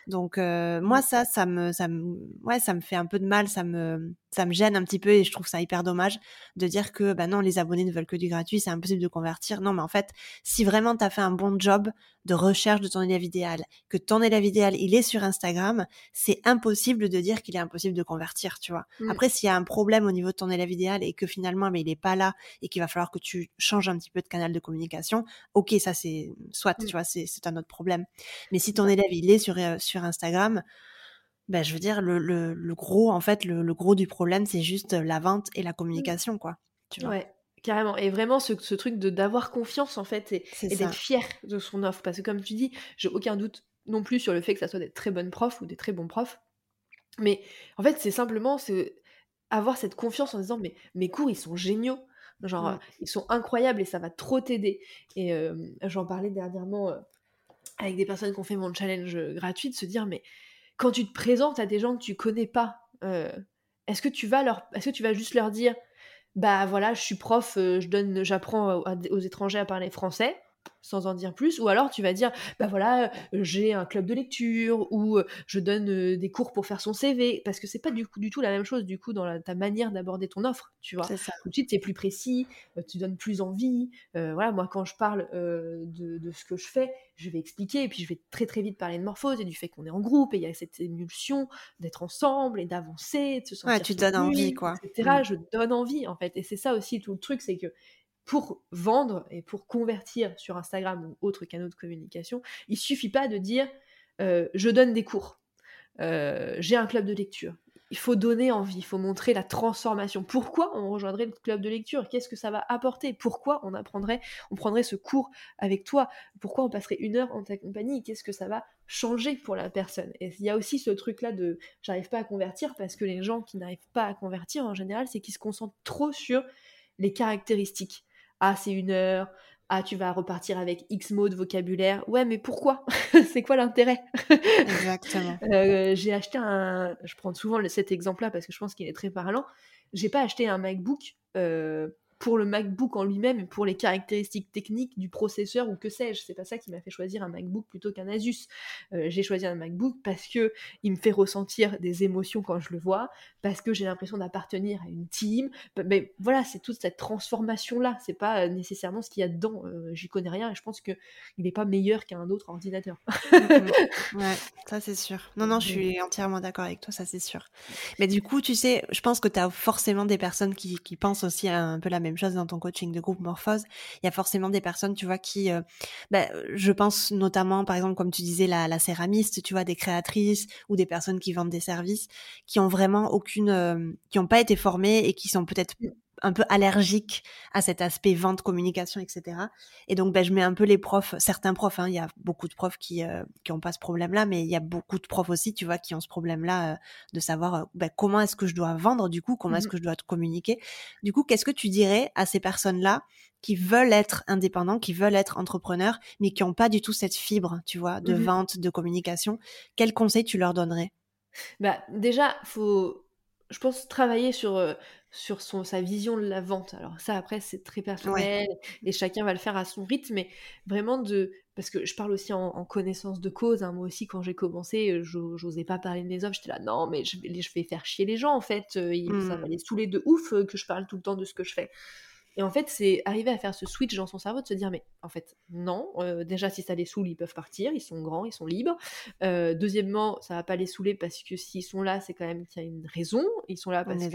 Donc euh, moi ça ça me ça me ouais ça me fait un peu de mal ça me ça me gêne un petit peu et je trouve ça hyper dommage de dire que bah non les abonnés ne veulent que du gratuit c'est impossible de convertir. Non mais en fait si vraiment tu as fait un bon job de recherche de ton élève idéal, que ton élève idéal, il est sur Instagram, c'est impossible de dire qu'il est impossible de convertir, tu vois. Mm. Après, s'il y a un problème au niveau de ton élève idéal et que finalement, mais il est pas là et qu'il va falloir que tu changes un petit peu de canal de communication, ok, ça c'est soit, mm. tu vois, c'est un autre problème. Mais si ton élève, il est sur, euh, sur Instagram, ben, je veux dire, le, le, gros, en fait, le, gros du problème, c'est juste la vente et la mm. communication, quoi. Tu vois. Carrément. Et vraiment, ce, ce truc de d'avoir confiance, en fait, et, d'être fier de son offre. Parce que, comme tu dis, j'ai aucun doute non plus sur le fait que ça soit des très bonnes profs ou des très bons profs. Mais en fait, c'est simplement avoir cette confiance en disant mais mes cours, ils sont géniaux. Genre, mmh. ils sont incroyables et ça va trop t'aider. Et euh, j'en parlais dernièrement euh, avec des personnes qui ont fait mon challenge gratuit, de se dire mais quand tu te présentes à des gens que tu connais pas, euh, est-ce que tu vas leur, est-ce que tu vas juste leur dire bah voilà, je suis prof, euh, je donne, j'apprends aux étrangers à parler français sans en dire plus, ou alors tu vas dire, bah voilà, euh, j'ai un club de lecture, ou euh, je donne euh, des cours pour faire son CV, parce que c'est pas du, coup, du tout la même chose, du coup, dans ta manière d'aborder ton offre, tu vois. Ça. Tout de suite, c'est plus précis, tu donnes plus envie. voilà, moi, quand je parle de, ce que je fais, je vais expliquer, et puis je vais très très vite parler de morphose, et du fait qu'on est en groupe, et il y a cette émulsion d'être ensemble, et d'avancer, de se sentir... Ouais, tu donnes envie, quoi. Etc. Mm. Je donne envie, en fait. Et c'est ça aussi tout le truc, c'est que pour vendre et pour convertir sur Instagram ou autres canaux de communication, il suffit pas de dire euh, je donne des cours, euh, j'ai un club de lecture. Il faut donner envie, il faut montrer la transformation. Pourquoi on rejoindrait le club de lecture? Qu'est-ce que ça va apporter? Pourquoi on apprendrait, on prendrait ce cours avec toi? Pourquoi on passerait une heure en ta compagnie? Qu'est-ce que ça va changer pour la personne? Et il y a aussi ce truc-là de j'arrive pas à convertir parce que les gens qui n'arrivent pas à convertir en général, c'est qu'ils se concentrent trop sur les caractéristiques ah c'est une heure, ah tu vas repartir avec X mots de vocabulaire. Ouais, mais pourquoi? C'est quoi l'intérêt? Exactement. Euh, j'ai acheté un, je prends souvent cet exemple-là parce que je pense qu'il est très parlant. J'ai pas acheté un MacBook euh, pour le MacBook en lui-même et pour les caractéristiques techniques du processeur ou que sais-je. C'est pas ça qui m'a fait choisir un MacBook plutôt qu'un Asus. Euh, j'ai choisi un MacBook parce que il me fait ressentir des émotions quand je le vois, parce que j'ai l'impression d'appartenir à une team. Mais voilà, c'est toute cette transformation-là. C'est pas euh, nécessairement ce qu'il y a dedans. Euh, j'y connais rien et je pense que il n'est pas meilleur qu'un autre ordinateur. ouais, ça c'est sûr. Non, non, je suis entièrement d'accord avec toi, ça c'est sûr. Mais du coup, tu sais, je pense que tu as forcément des personnes qui, qui pensent aussi à un peu la même même chose dans ton coaching de groupe Morphose. Il y a forcément des personnes, tu vois, qui, euh, bah, je pense notamment, par exemple, comme tu disais, la, la, céramiste, tu vois, des créatrices ou des personnes qui vendent des services, qui ont vraiment aucune, euh, qui n'ont pas été formées et qui sont peut-être mmh un peu allergique à cet aspect vente, communication, etc. Et donc, ben, je mets un peu les profs, certains profs, hein, il y a beaucoup de profs qui euh, qui ont pas ce problème-là, mais il y a beaucoup de profs aussi, tu vois, qui ont ce problème-là euh, de savoir euh, ben, comment est-ce que je dois vendre, du coup, comment est-ce mmh que je dois te communiquer. Du coup, qu'est-ce que tu dirais à ces personnes-là qui veulent être indépendants, qui veulent être entrepreneurs, mais qui n'ont pas du tout cette fibre, tu vois, de mmh vente, de communication? Quels conseils tu leur donnerais? Bah, déjà, faut je pense travailler sur sur son, sa vision de la vente. Alors ça, après, c'est très personnel et chacun va le faire à son rythme, mais vraiment de... Parce que je parle aussi en, connaissance de cause. Hein. Moi aussi, quand j'ai commencé, j'osais pas parler de mes offres. J'étais là, non, mais je vais, je vais faire chier les gens, en fait. Euh, ça va mmh. les saouler de ouf que je parle tout le temps de ce que je fais. Et en fait, c'est arriver à faire ce switch dans son cerveau de se dire, mais en fait, non, euh, déjà, si ça les saoule, ils peuvent partir, ils sont grands, ils sont libres. Euh, deuxièmement, ça va pas les saouler parce que s'ils sont là, c'est quand même qu'il y a une raison. Ils sont là parce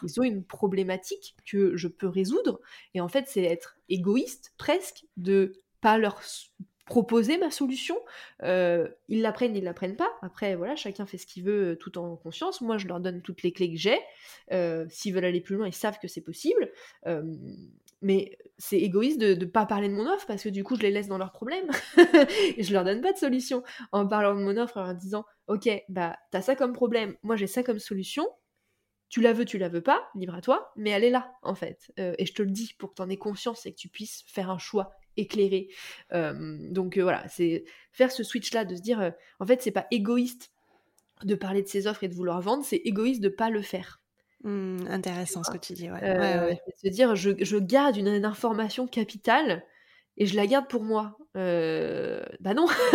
qu'ils ont une problématique que je peux résoudre. Et en fait, c'est être égoïste presque de pas leur proposer ma solution. Euh, ils l'apprennent, ils l'apprennent pas. Après, voilà, chacun fait ce qu'il veut tout en conscience. Moi, je leur donne toutes les clés que j'ai. S'ils veulent aller plus loin, ils savent que c'est possible. mais c'est égoïste de ne pas parler de mon offre parce que du coup, je les laisse dans leurs problèmes. et je leur donne pas de solution en parlant de mon offre, en disant Ok, bah, t'as ça comme problème, moi j'ai ça comme solution tu la veux, tu la veux pas, libre à toi, mais elle est là, en fait. Euh, et je te le dis pour que tu en aies conscience et que tu puisses faire un choix éclairé. Donc voilà, c'est faire ce switch-là, de se dire, en fait, c'est pas égoïste de parler de ses offres et de vouloir vendre, c'est égoïste de pas le faire. Mmh, intéressant ce que tu dis, ouais. ouais, Se dire, je, je garde une, une, information capitale et je la garde pour moi. Euh, bah non,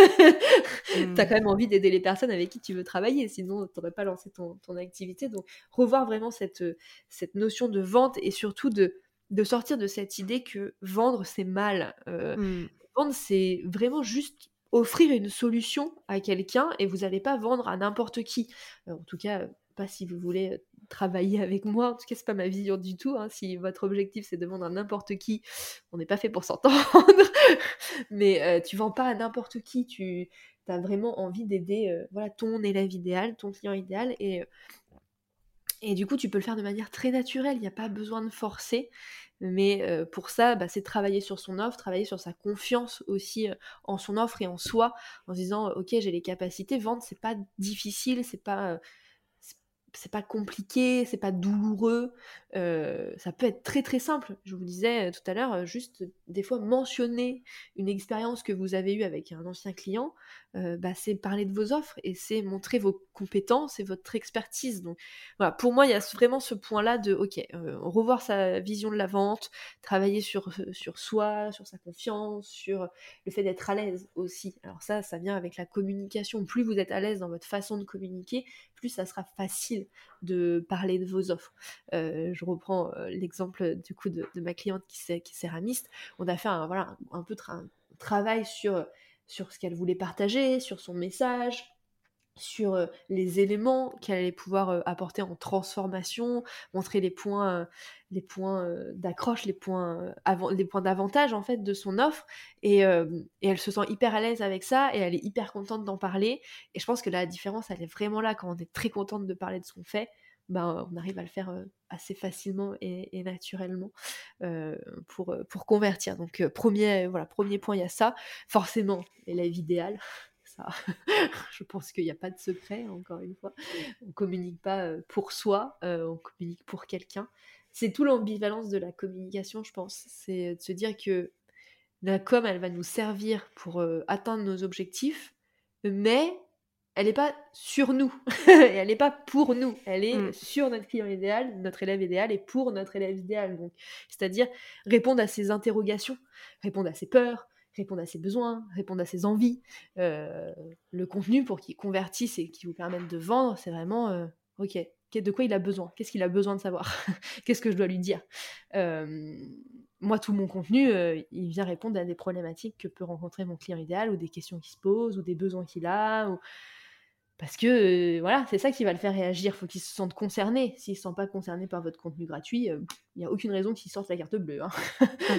mmh. tu as quand même envie d'aider les personnes avec qui tu veux travailler, sinon tu n'aurais pas lancé ton, ton, activité. Donc revoir vraiment cette, cette notion de vente et surtout de, de sortir de cette idée que vendre c'est mal. Euh, mmh. Vendre c'est vraiment juste offrir une solution à quelqu'un et vous n'allez pas vendre à n'importe qui. en tout cas, pas si vous voulez travailler avec moi. En tout cas, c'est pas ma vision du tout. Hein. Si votre objectif c'est de vendre à n'importe qui, on n'est pas fait pour s'entendre. Mais euh, tu vends pas à n'importe qui. Tu as vraiment envie d'aider euh, voilà ton élève idéal, ton client idéal, et euh, et du coup, tu peux le faire de manière très naturelle. Il n'y a pas besoin de forcer. Mais pour ça, bah, c'est travailler sur son offre, travailler sur sa confiance aussi en son offre et en soi, en se disant ok j'ai les capacités, vendre c'est pas difficile, c'est pas c'est pas compliqué, c'est pas douloureux, euh, ça peut être très très simple. Je vous disais euh, tout à l'heure, euh, juste des fois mentionner une expérience que vous avez eue avec un ancien client, bah, c'est parler de vos offres et c'est montrer vos compétences et votre expertise. Donc voilà, pour moi, il y a vraiment ce point-là de, ok, revoir sa vision de la vente, travailler sur, sur soi, sur sa confiance, sur le fait d'être à l'aise aussi. Alors ça, ça vient avec la communication. Plus vous êtes à l'aise dans votre façon de communiquer, plus ça sera facile de parler de vos offres. Euh, je reprends euh, l'exemple du coup de, ma cliente qui, est, qui. On a fait un, voilà, un, peu un travail sur, sur ce qu'elle voulait partager, sur son message, sur les éléments qu'elle allait pouvoir apporter en transformation, montrer les points, les points d'accroche, les points, les points d'avantage en fait de son offre, et, et, elle se sent hyper à l'aise avec ça, et elle est hyper contente d'en parler. Et je pense que la différence, elle est vraiment là quand on est très contente de parler de ce qu'on fait. Ben, on arrive à le faire assez facilement et, naturellement pour, pour convertir. Donc premier, voilà, premier point, il y a ça. Forcément, l'élève idéal, ça, je pense qu'il n'y a pas de secret, encore une fois. On communique pas pour soi, on communique pour quelqu'un. C'est tout l'ambivalence de la communication, je pense. C'est de se dire que la com, elle va nous servir pour atteindre nos objectifs, mais elle n'est pas sur nous, elle n'est pas pour nous, elle est mmh. sur notre client idéal, notre élève idéal et pour notre élève idéal. Donc, c'est-à-dire répondre à ses interrogations, répondre à ses peurs, répondre à ses besoins, répondre à ses envies. Euh, le contenu pour qu'il convertisse et qui vous permette de vendre, c'est vraiment euh, ok. De quoi il a besoin? Qu'est-ce qu'il a besoin de savoir? Qu'est-ce que je dois lui dire? Euh, Moi, tout mon contenu, il vient répondre à des problématiques que peut rencontrer mon client idéal ou des questions qui se posent ou des besoins qu'il a. Ou parce que voilà, c'est ça qui va le faire réagir. Faut qu'il se sente concerné. S'il se sent pas concerné par votre contenu gratuit, il n'y a aucune raison qu'il sorte la carte bleue. Hein.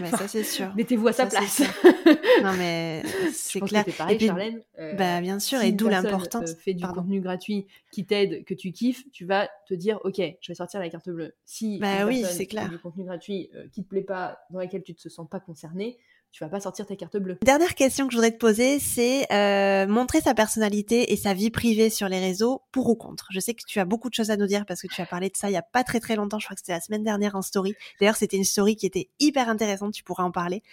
mais ça c'est sûr. Mettez-vous à sa place. non mais c'est clair. Que pareil, Charlène. bah bien sûr, et d'où l'importance. fait du contenu gratuit qui t'aide, que tu kiffes, tu vas te dire, ok, je vais sortir la carte bleue. Si bah oui, c'est clair. du contenu gratuit qui te plaît pas, dans lequel tu te sens pas concerné, tu vas pas sortir tes cartes bleues. Dernière question que je voudrais te poser, c'est euh, montrer sa personnalité et sa vie privée sur les réseaux, pour ou contre? Je sais que tu as beaucoup de choses à nous dire parce que tu as parlé de ça il y a pas très très longtemps. Je crois que c'était la semaine dernière en story. D'ailleurs, c'était une story qui était hyper intéressante. Tu pourras en parler.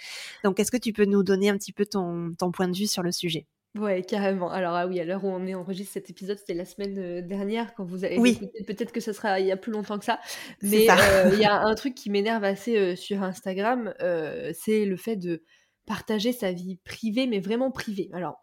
Donc, est-ce que tu peux nous donner un petit peu ton, ton point de vue sur le sujet? Ouais, carrément. Alors, ah oui, à l'heure où on est enregistre cet épisode, c'était la semaine euh, dernière quand vous avez oui. Peut-être que ce sera il y a plus longtemps que ça. Mais euh, il y a un truc qui m'énerve assez sur Instagram, c'est le fait de partager sa vie privée, mais vraiment privée. Alors,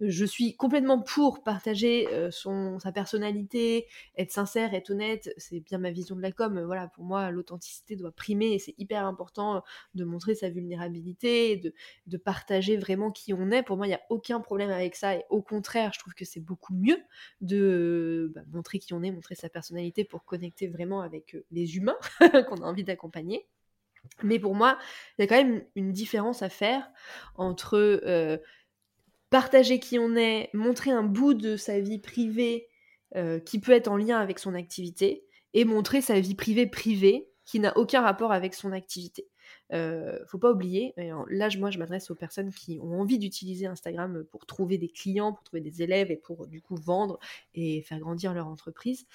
je suis complètement pour partager euh, sa personnalité, être sincère, être honnête, c'est bien ma vision de la com. Voilà, pour moi, l'authenticité doit primer et c'est hyper important de montrer sa vulnérabilité, de, de partager vraiment qui on est. Pour moi, il n'y a aucun problème avec ça et au contraire, je trouve que c'est beaucoup mieux de bah, montrer qui on est, montrer sa personnalité pour connecter vraiment avec euh, les humains qu'on a envie d'accompagner. Mais pour moi, il y a quand même une différence à faire entre euh, partager qui on est, montrer un bout de sa vie privée qui peut être en lien avec son activité, et montrer sa vie privée privée qui n'a aucun rapport avec son activité. Euh, faut pas oublier, là moi je m'adresse aux personnes qui ont envie d'utiliser Instagram pour trouver des clients, pour trouver des élèves et pour du coup vendre et faire grandir leur entreprise.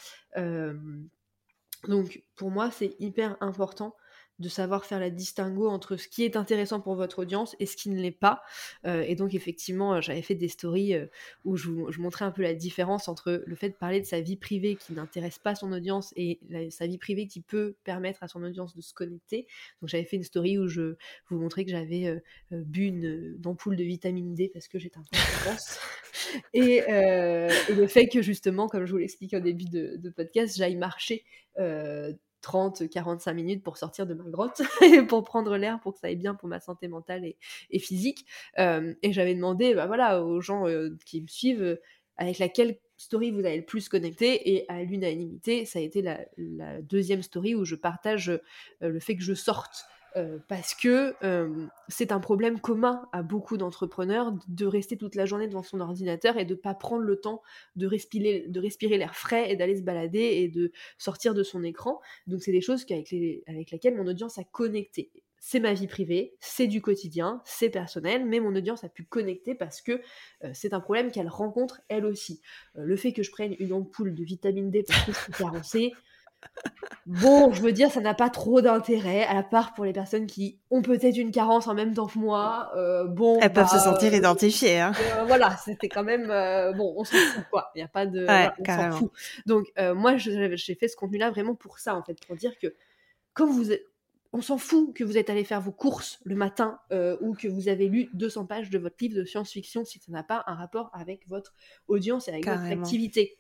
Donc pour moi c'est hyper important de savoir faire la distinguo entre ce qui est intéressant pour votre audience et ce qui ne l'est pas. Euh, et donc effectivement, euh, j'avais fait des stories euh, où je, montrais un peu la différence entre le fait de parler de sa vie privée qui n'intéresse pas son audience et sa vie privée qui peut permettre à son audience de se connecter. Donc j'avais fait une story où je vous montrais que j'avais bu une, ampoule de vitamine D parce que j'étais un peu et, et le fait que justement, comme je vous l'expliquais au début de, de podcast, j'aille marcher 30-45 minutes pour sortir de ma grotte pour prendre l'air pour que ça aille bien pour ma santé mentale et, physique. Euh, et j'avais demandé bah voilà, aux gens euh, qui me suivent euh, avec laquelle story vous avez le plus connecté et à l'unanimité, ça a été la, deuxième story où je partage le fait que je sorte euh, parce que euh, c'est un problème commun à beaucoup d'entrepreneurs de rester toute la journée devant son ordinateur et de ne pas prendre le temps de respirer, de respirer l'air frais et d'aller se balader et de sortir de son écran. Donc c'est des choses avec, les, avec lesquelles mon audience a connecté. C'est ma vie privée, c'est du quotidien, c'est personnel, mais mon audience a pu connecter parce que euh, c'est un problème qu'elle rencontre elle aussi. le fait que je prenne une ampoule de vitamine D parce que c'est carencé, Bon, je veux dire, ça n'a pas trop d'intérêt, à la part pour les personnes qui ont peut-être une carence en même temps que moi. Euh, bon, elles peuvent se bah, sentir euh, identifiées. Hein. Euh, voilà, c'était quand même bon, on s'en fout quoi. Il n'y a pas de, on s'en fout. Donc moi, j'ai fait ce contenu-là vraiment pour ça en fait, pour dire que comme vous êtes, on s'en fout que vous êtes allé faire vos courses le matin ou que vous avez lu 200 pages de votre livre de science-fiction si ça n'a pas un rapport avec votre audience et avec votre activité.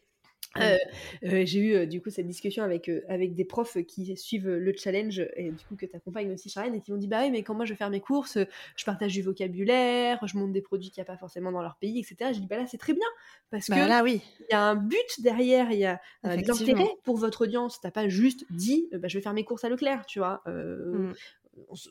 Euh, euh, j'ai eu euh, du coup cette discussion avec, avec des profs qui suivent le challenge et du coup que tu accompagnes aussi Charlène et qui m'ont dit bah oui mais quand moi je vais faire mes courses je partage du vocabulaire je monte des produits qu'il n'y a pas forcément dans leur pays etc j'ai dit bah là c'est très bien parce bah que là oui. il y a un but derrière il y a de l'intérêt pour votre audience. T'as pas juste dit bah, je vais faire mes courses à Leclerc tu vois mmh.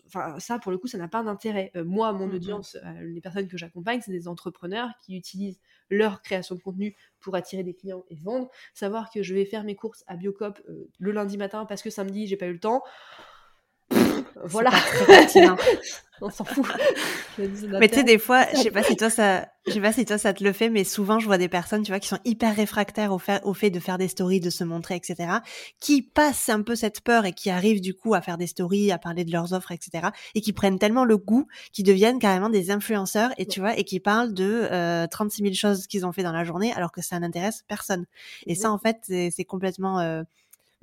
Enfin, ça, pour le coup, ça n'a pas d'intérêt. moi, mon mmh audience, les personnes que j'accompagne, c'est des entrepreneurs qui utilisent leur création de contenu pour attirer des clients et vendre. Savoir que je vais faire mes courses à Biocop euh, le lundi matin parce que samedi j'ai pas eu le temps. Voilà. on s'en fout. mais tu sais, des fois, je sais pas si toi ça, je sais pas si toi ça te le fait, mais souvent je vois des personnes, tu vois, qui sont hyper réfractaires au fait, au fait de faire des stories, de se montrer, etc., qui passent un peu cette peur et qui arrivent du coup à faire des stories, à parler de leurs offres, etc., et qui prennent tellement le goût, qui deviennent carrément des influenceurs et tu vois, et qui parlent de euh, 36 000 choses qu'ils ont fait dans la journée, alors que ça n'intéresse personne. Et ça, en fait, c'est complètement euh,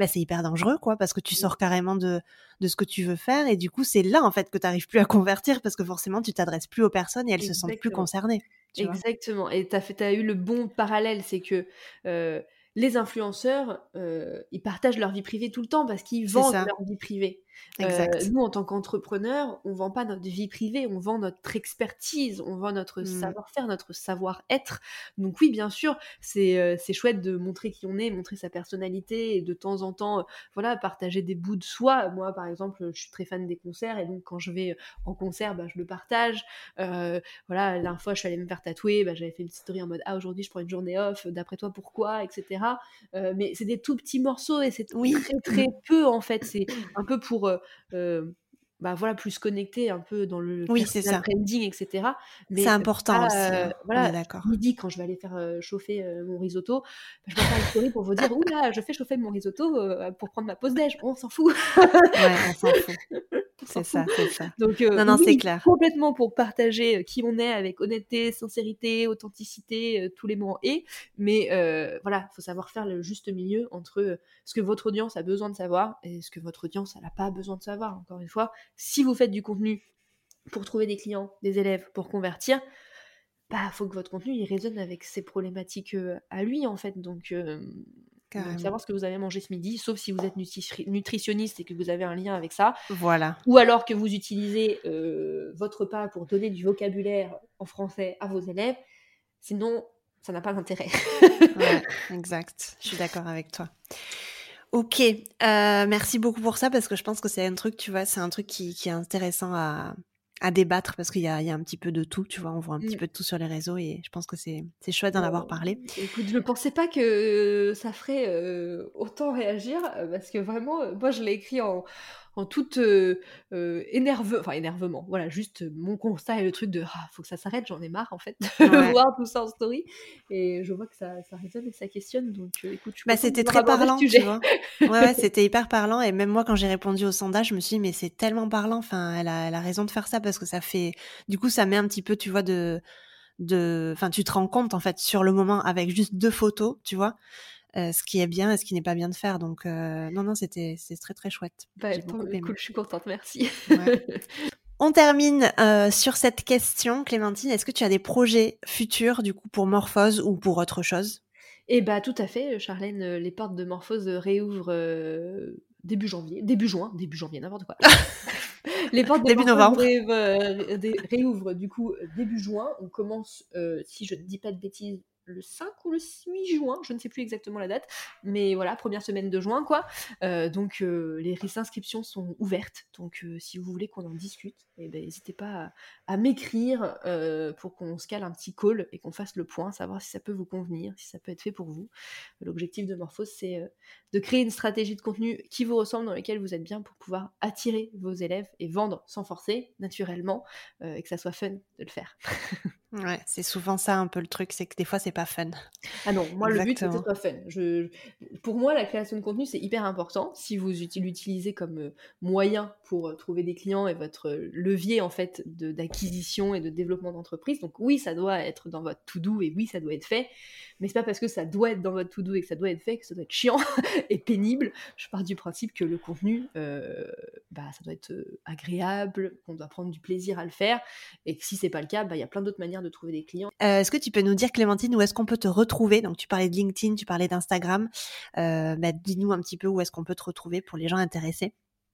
bah, c'est hyper dangereux, quoi, parce que tu sors carrément de, de ce que tu veux faire. Et du coup, c'est là, en fait, que tu n'arrives plus à convertir parce que forcément, tu t'adresses plus aux personnes et elles se sentent plus concernées. Exactement. et tu as, as, eu le bon parallèle, c'est que euh, les influenceurs, euh, ils partagent leur vie privée tout le temps parce qu'ils vendent leur vie privée. Euh, nous, en tant qu'entrepreneurs, on vend pas notre vie privée, on vend notre expertise, on vend notre mmh. savoir-faire, notre savoir-être. Donc oui, bien sûr, euh, c'est chouette de montrer qui on est, montrer sa personnalité et de temps en temps, euh, voilà, partager des bouts de soi. Moi, par exemple, je suis très fan des concerts et donc quand je vais en concert, bah, je le partage. voilà, la fois, je suis allée me faire tatouer, bah, j'avais fait une petite story en mode ah aujourd'hui je prends une journée off, d'après toi pourquoi, etc. mais c'est des tout petits morceaux et c'est oui. très très peu en fait. C'est un peu pour euh, bah voilà plus connecté un peu dans le oui, c'est ça. branding etc mais c'est important aussi, hein. euh, voilà d'accord midi quand je vais aller faire euh, chauffer mon risotto bah, je vais faire une story pour vous dire oula je fais chauffer mon risotto pour prendre ma pause déj on s'en fout ouais on s'en fout c'est ça, c'est ça. Donc, non, non, c'est clair. Complètement pour partager qui on est avec honnêteté, sincérité, authenticité, tous les mots et. Mais voilà, il faut savoir faire le juste milieu entre ce que votre audience a besoin de savoir et ce que votre audience n'a pas besoin de savoir. Encore une fois, si vous faites du contenu pour trouver des clients, des élèves, pour convertir, bah faut que votre contenu il résonne avec ses problématiques à lui en fait. Donc savoir ce que vous avez mangé ce midi, sauf si vous êtes nutritionniste et que vous avez un lien avec ça. Voilà. Ou alors que vous utilisez euh, votre repas pour donner du vocabulaire en français à vos élèves. Sinon, ça n'a pas d'intérêt. ouais, exact. Je suis d'accord avec toi. Ok, euh, merci beaucoup pour ça parce que je pense que c'est un truc, tu vois, c'est un truc qui, qui, est intéressant à, à débattre parce qu'il y a, y a, un petit peu de tout, tu vois, on voit un petit mmh. peu de tout sur les réseaux et je pense que c'est chouette d'en avoir parlé. Écoute, je ne pensais pas que ça ferait autant réagir parce que vraiment, moi je l'ai écrit en, en toute euh, euh, énerve, enfin énervement. Voilà, juste euh, mon constat et le truc de ah, faut que ça s'arrête, j'en ai marre en fait de voir tout ça en story. Et je vois que ça, ça résonne et ça questionne. Donc écoute, bah, c'était très parlant, tu vois. ouais, c'était hyper parlant. Et même moi, quand j'ai répondu au sondage, je me suis dit mais c'est tellement parlant. Enfin, elle a, elle a raison de faire ça parce que ça fait, du coup, ça met un petit peu, tu vois, de de enfin tu te rends compte en fait sur le moment avec juste deux photos tu vois? Euh, ce qui est bien et ce qui n'est pas bien de faire. Donc, euh, non, non, c'était c'est très, très chouette. Bah, cool, je suis contente, merci. On termine euh, sur cette question, Clémentine. Est-ce que tu as des projets futurs, du coup, pour Morphose ou pour autre chose? Eh bah, tout à fait, Charlène. Les portes de Morphose réouvrent début janvier, début juin, début janvier, n'importe quoi. les portes de début novembre réouvrent, du coup début juin. On commence, si je ne dis pas de bêtises, le 5 ou le 8 juin, je ne sais plus exactement la date, mais voilà, première semaine de juin, quoi. Euh, donc euh, les inscriptions sont ouvertes, donc euh, si vous voulez qu'on en discute, eh ben, n'hésitez pas à, m'écrire pour qu'on se cale un petit call et qu'on fasse le point, savoir si ça peut vous convenir, si ça peut être fait pour vous. L'objectif de Morphos, c'est de créer une stratégie de contenu qui vous ressemble, dans laquelle vous êtes bien pour pouvoir attirer vos élèves et vendre sans forcer, naturellement, et que ça soit fun de le faire. Ouais, c'est souvent ça un peu le truc, c'est que des fois c'est pas fun. Ah non, moi le but c'est que ce soit fun. Je, pour moi, la création de contenu c'est hyper important. Si vous l'utilisez comme euh, moyen pour euh, trouver des clients et votre euh, levier en fait d'acquisition et de développement d'entreprise, donc oui, ça doit être dans votre to-do et oui, ça doit être fait. Mais c'est pas parce que ça doit être dans votre to-do et que ça doit être fait que ça doit être chiant et pénible. Je pars du principe que le contenu, bah, ça doit être agréable, qu'on doit prendre du plaisir à le faire, et que si c'est pas le cas, bah, il y a plein d'autres manières de trouver des clients. Euh, est-ce que tu peux nous dire, Clémentine, où est-ce qu'on peut te retrouver? Donc, tu parlais de LinkedIn, tu parlais d'Instagram. Euh, bah, dis-nous un petit peu où est-ce qu'on peut te retrouver pour les gens intéressés.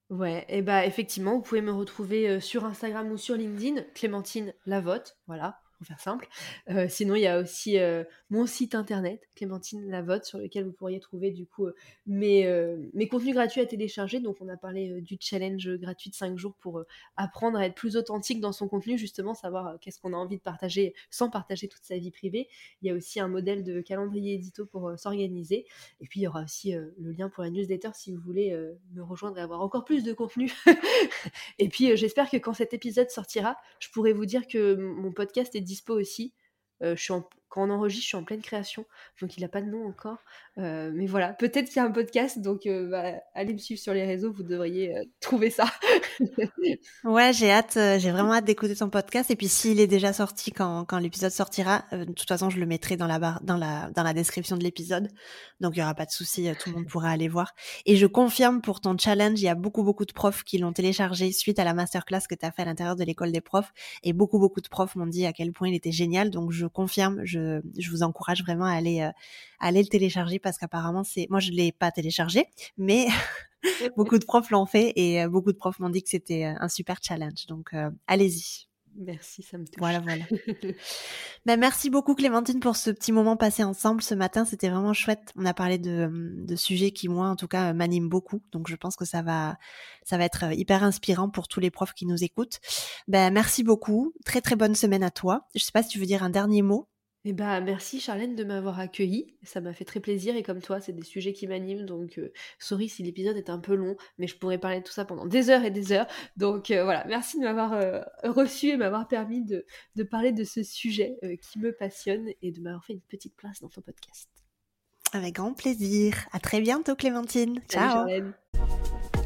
Ouais, et bah effectivement, vous pouvez me retrouver euh, sur Instagram ou sur LinkedIn, Clémentine Lavotte, voilà, pour faire simple. Euh, sinon, il y a aussi euh, mon site internet, Clémentine Lavotte, sur lequel vous pourriez trouver du coup euh, mes, contenus gratuits à télécharger. Donc, on a parlé du challenge gratuit de 5 jours pour apprendre à être plus authentique dans son contenu, justement, savoir qu'est-ce qu'on a envie de partager sans partager toute sa vie privée. Il y a aussi un modèle de calendrier édito pour s'organiser. Et puis, il y aura aussi le lien pour la newsletter si vous voulez me rejoindre et avoir encore plus de contenu. et puis, j'espère que quand cet épisode sortira, je pourrai vous dire que mon podcast est dispo aussi. Je quand on enregistre, je suis en pleine création, donc il n'a pas de nom encore. Euh, mais voilà, peut-être qu'il y a un podcast, donc euh, bah, allez me suivre sur les réseaux, vous devriez euh, trouver ça. ouais, j'ai hâte, j'ai vraiment hâte d'écouter ton podcast. Et puis s'il est déjà sorti quand, quand l'épisode sortira, de toute façon, je le mettrai dans la barre, dans la, dans la description de l'épisode. Donc il y aura pas de souci, tout le monde pourra aller voir. Et je confirme pour ton challenge, il y a beaucoup beaucoup de profs qui l'ont téléchargé suite à la masterclass que tu as fait à l'intérieur de l'école des profs, et beaucoup beaucoup de profs m'ont dit à quel point il était génial. Donc je confirme, je, vous encourage vraiment à aller, euh, aller le télécharger parce qu'apparemment c'est, moi je l'ai pas téléchargé, mais beaucoup de profs l'ont fait et euh, beaucoup de profs m'ont dit que c'était euh, un super challenge. Donc allez-y. Merci, ça me touche. Voilà, voilà. ben, merci beaucoup Clémentine pour ce petit moment passé ensemble ce matin. C'était vraiment chouette. On a parlé de, de sujets qui, moi, en tout cas, m'animent beaucoup. Donc, je pense que ça va, ça va être hyper inspirant pour tous les profs qui nous écoutent. Ben, merci beaucoup. Très, très bonne semaine à toi. Je sais pas si tu veux dire un dernier mot. Eh bah, merci Charlène de m'avoir accueilli. Ça m'a fait très plaisir et comme toi, c'est des sujets qui m'animent. Donc, euh, sorry si l'épisode est un peu long, mais je pourrais parler de tout ça pendant des heures et des heures. Donc euh, voilà, merci de m'avoir euh, reçu et m'avoir permis de, parler de ce sujet qui me passionne et de m'avoir fait une petite place dans ton podcast. Avec grand plaisir. À très bientôt Clémentine. Ciao.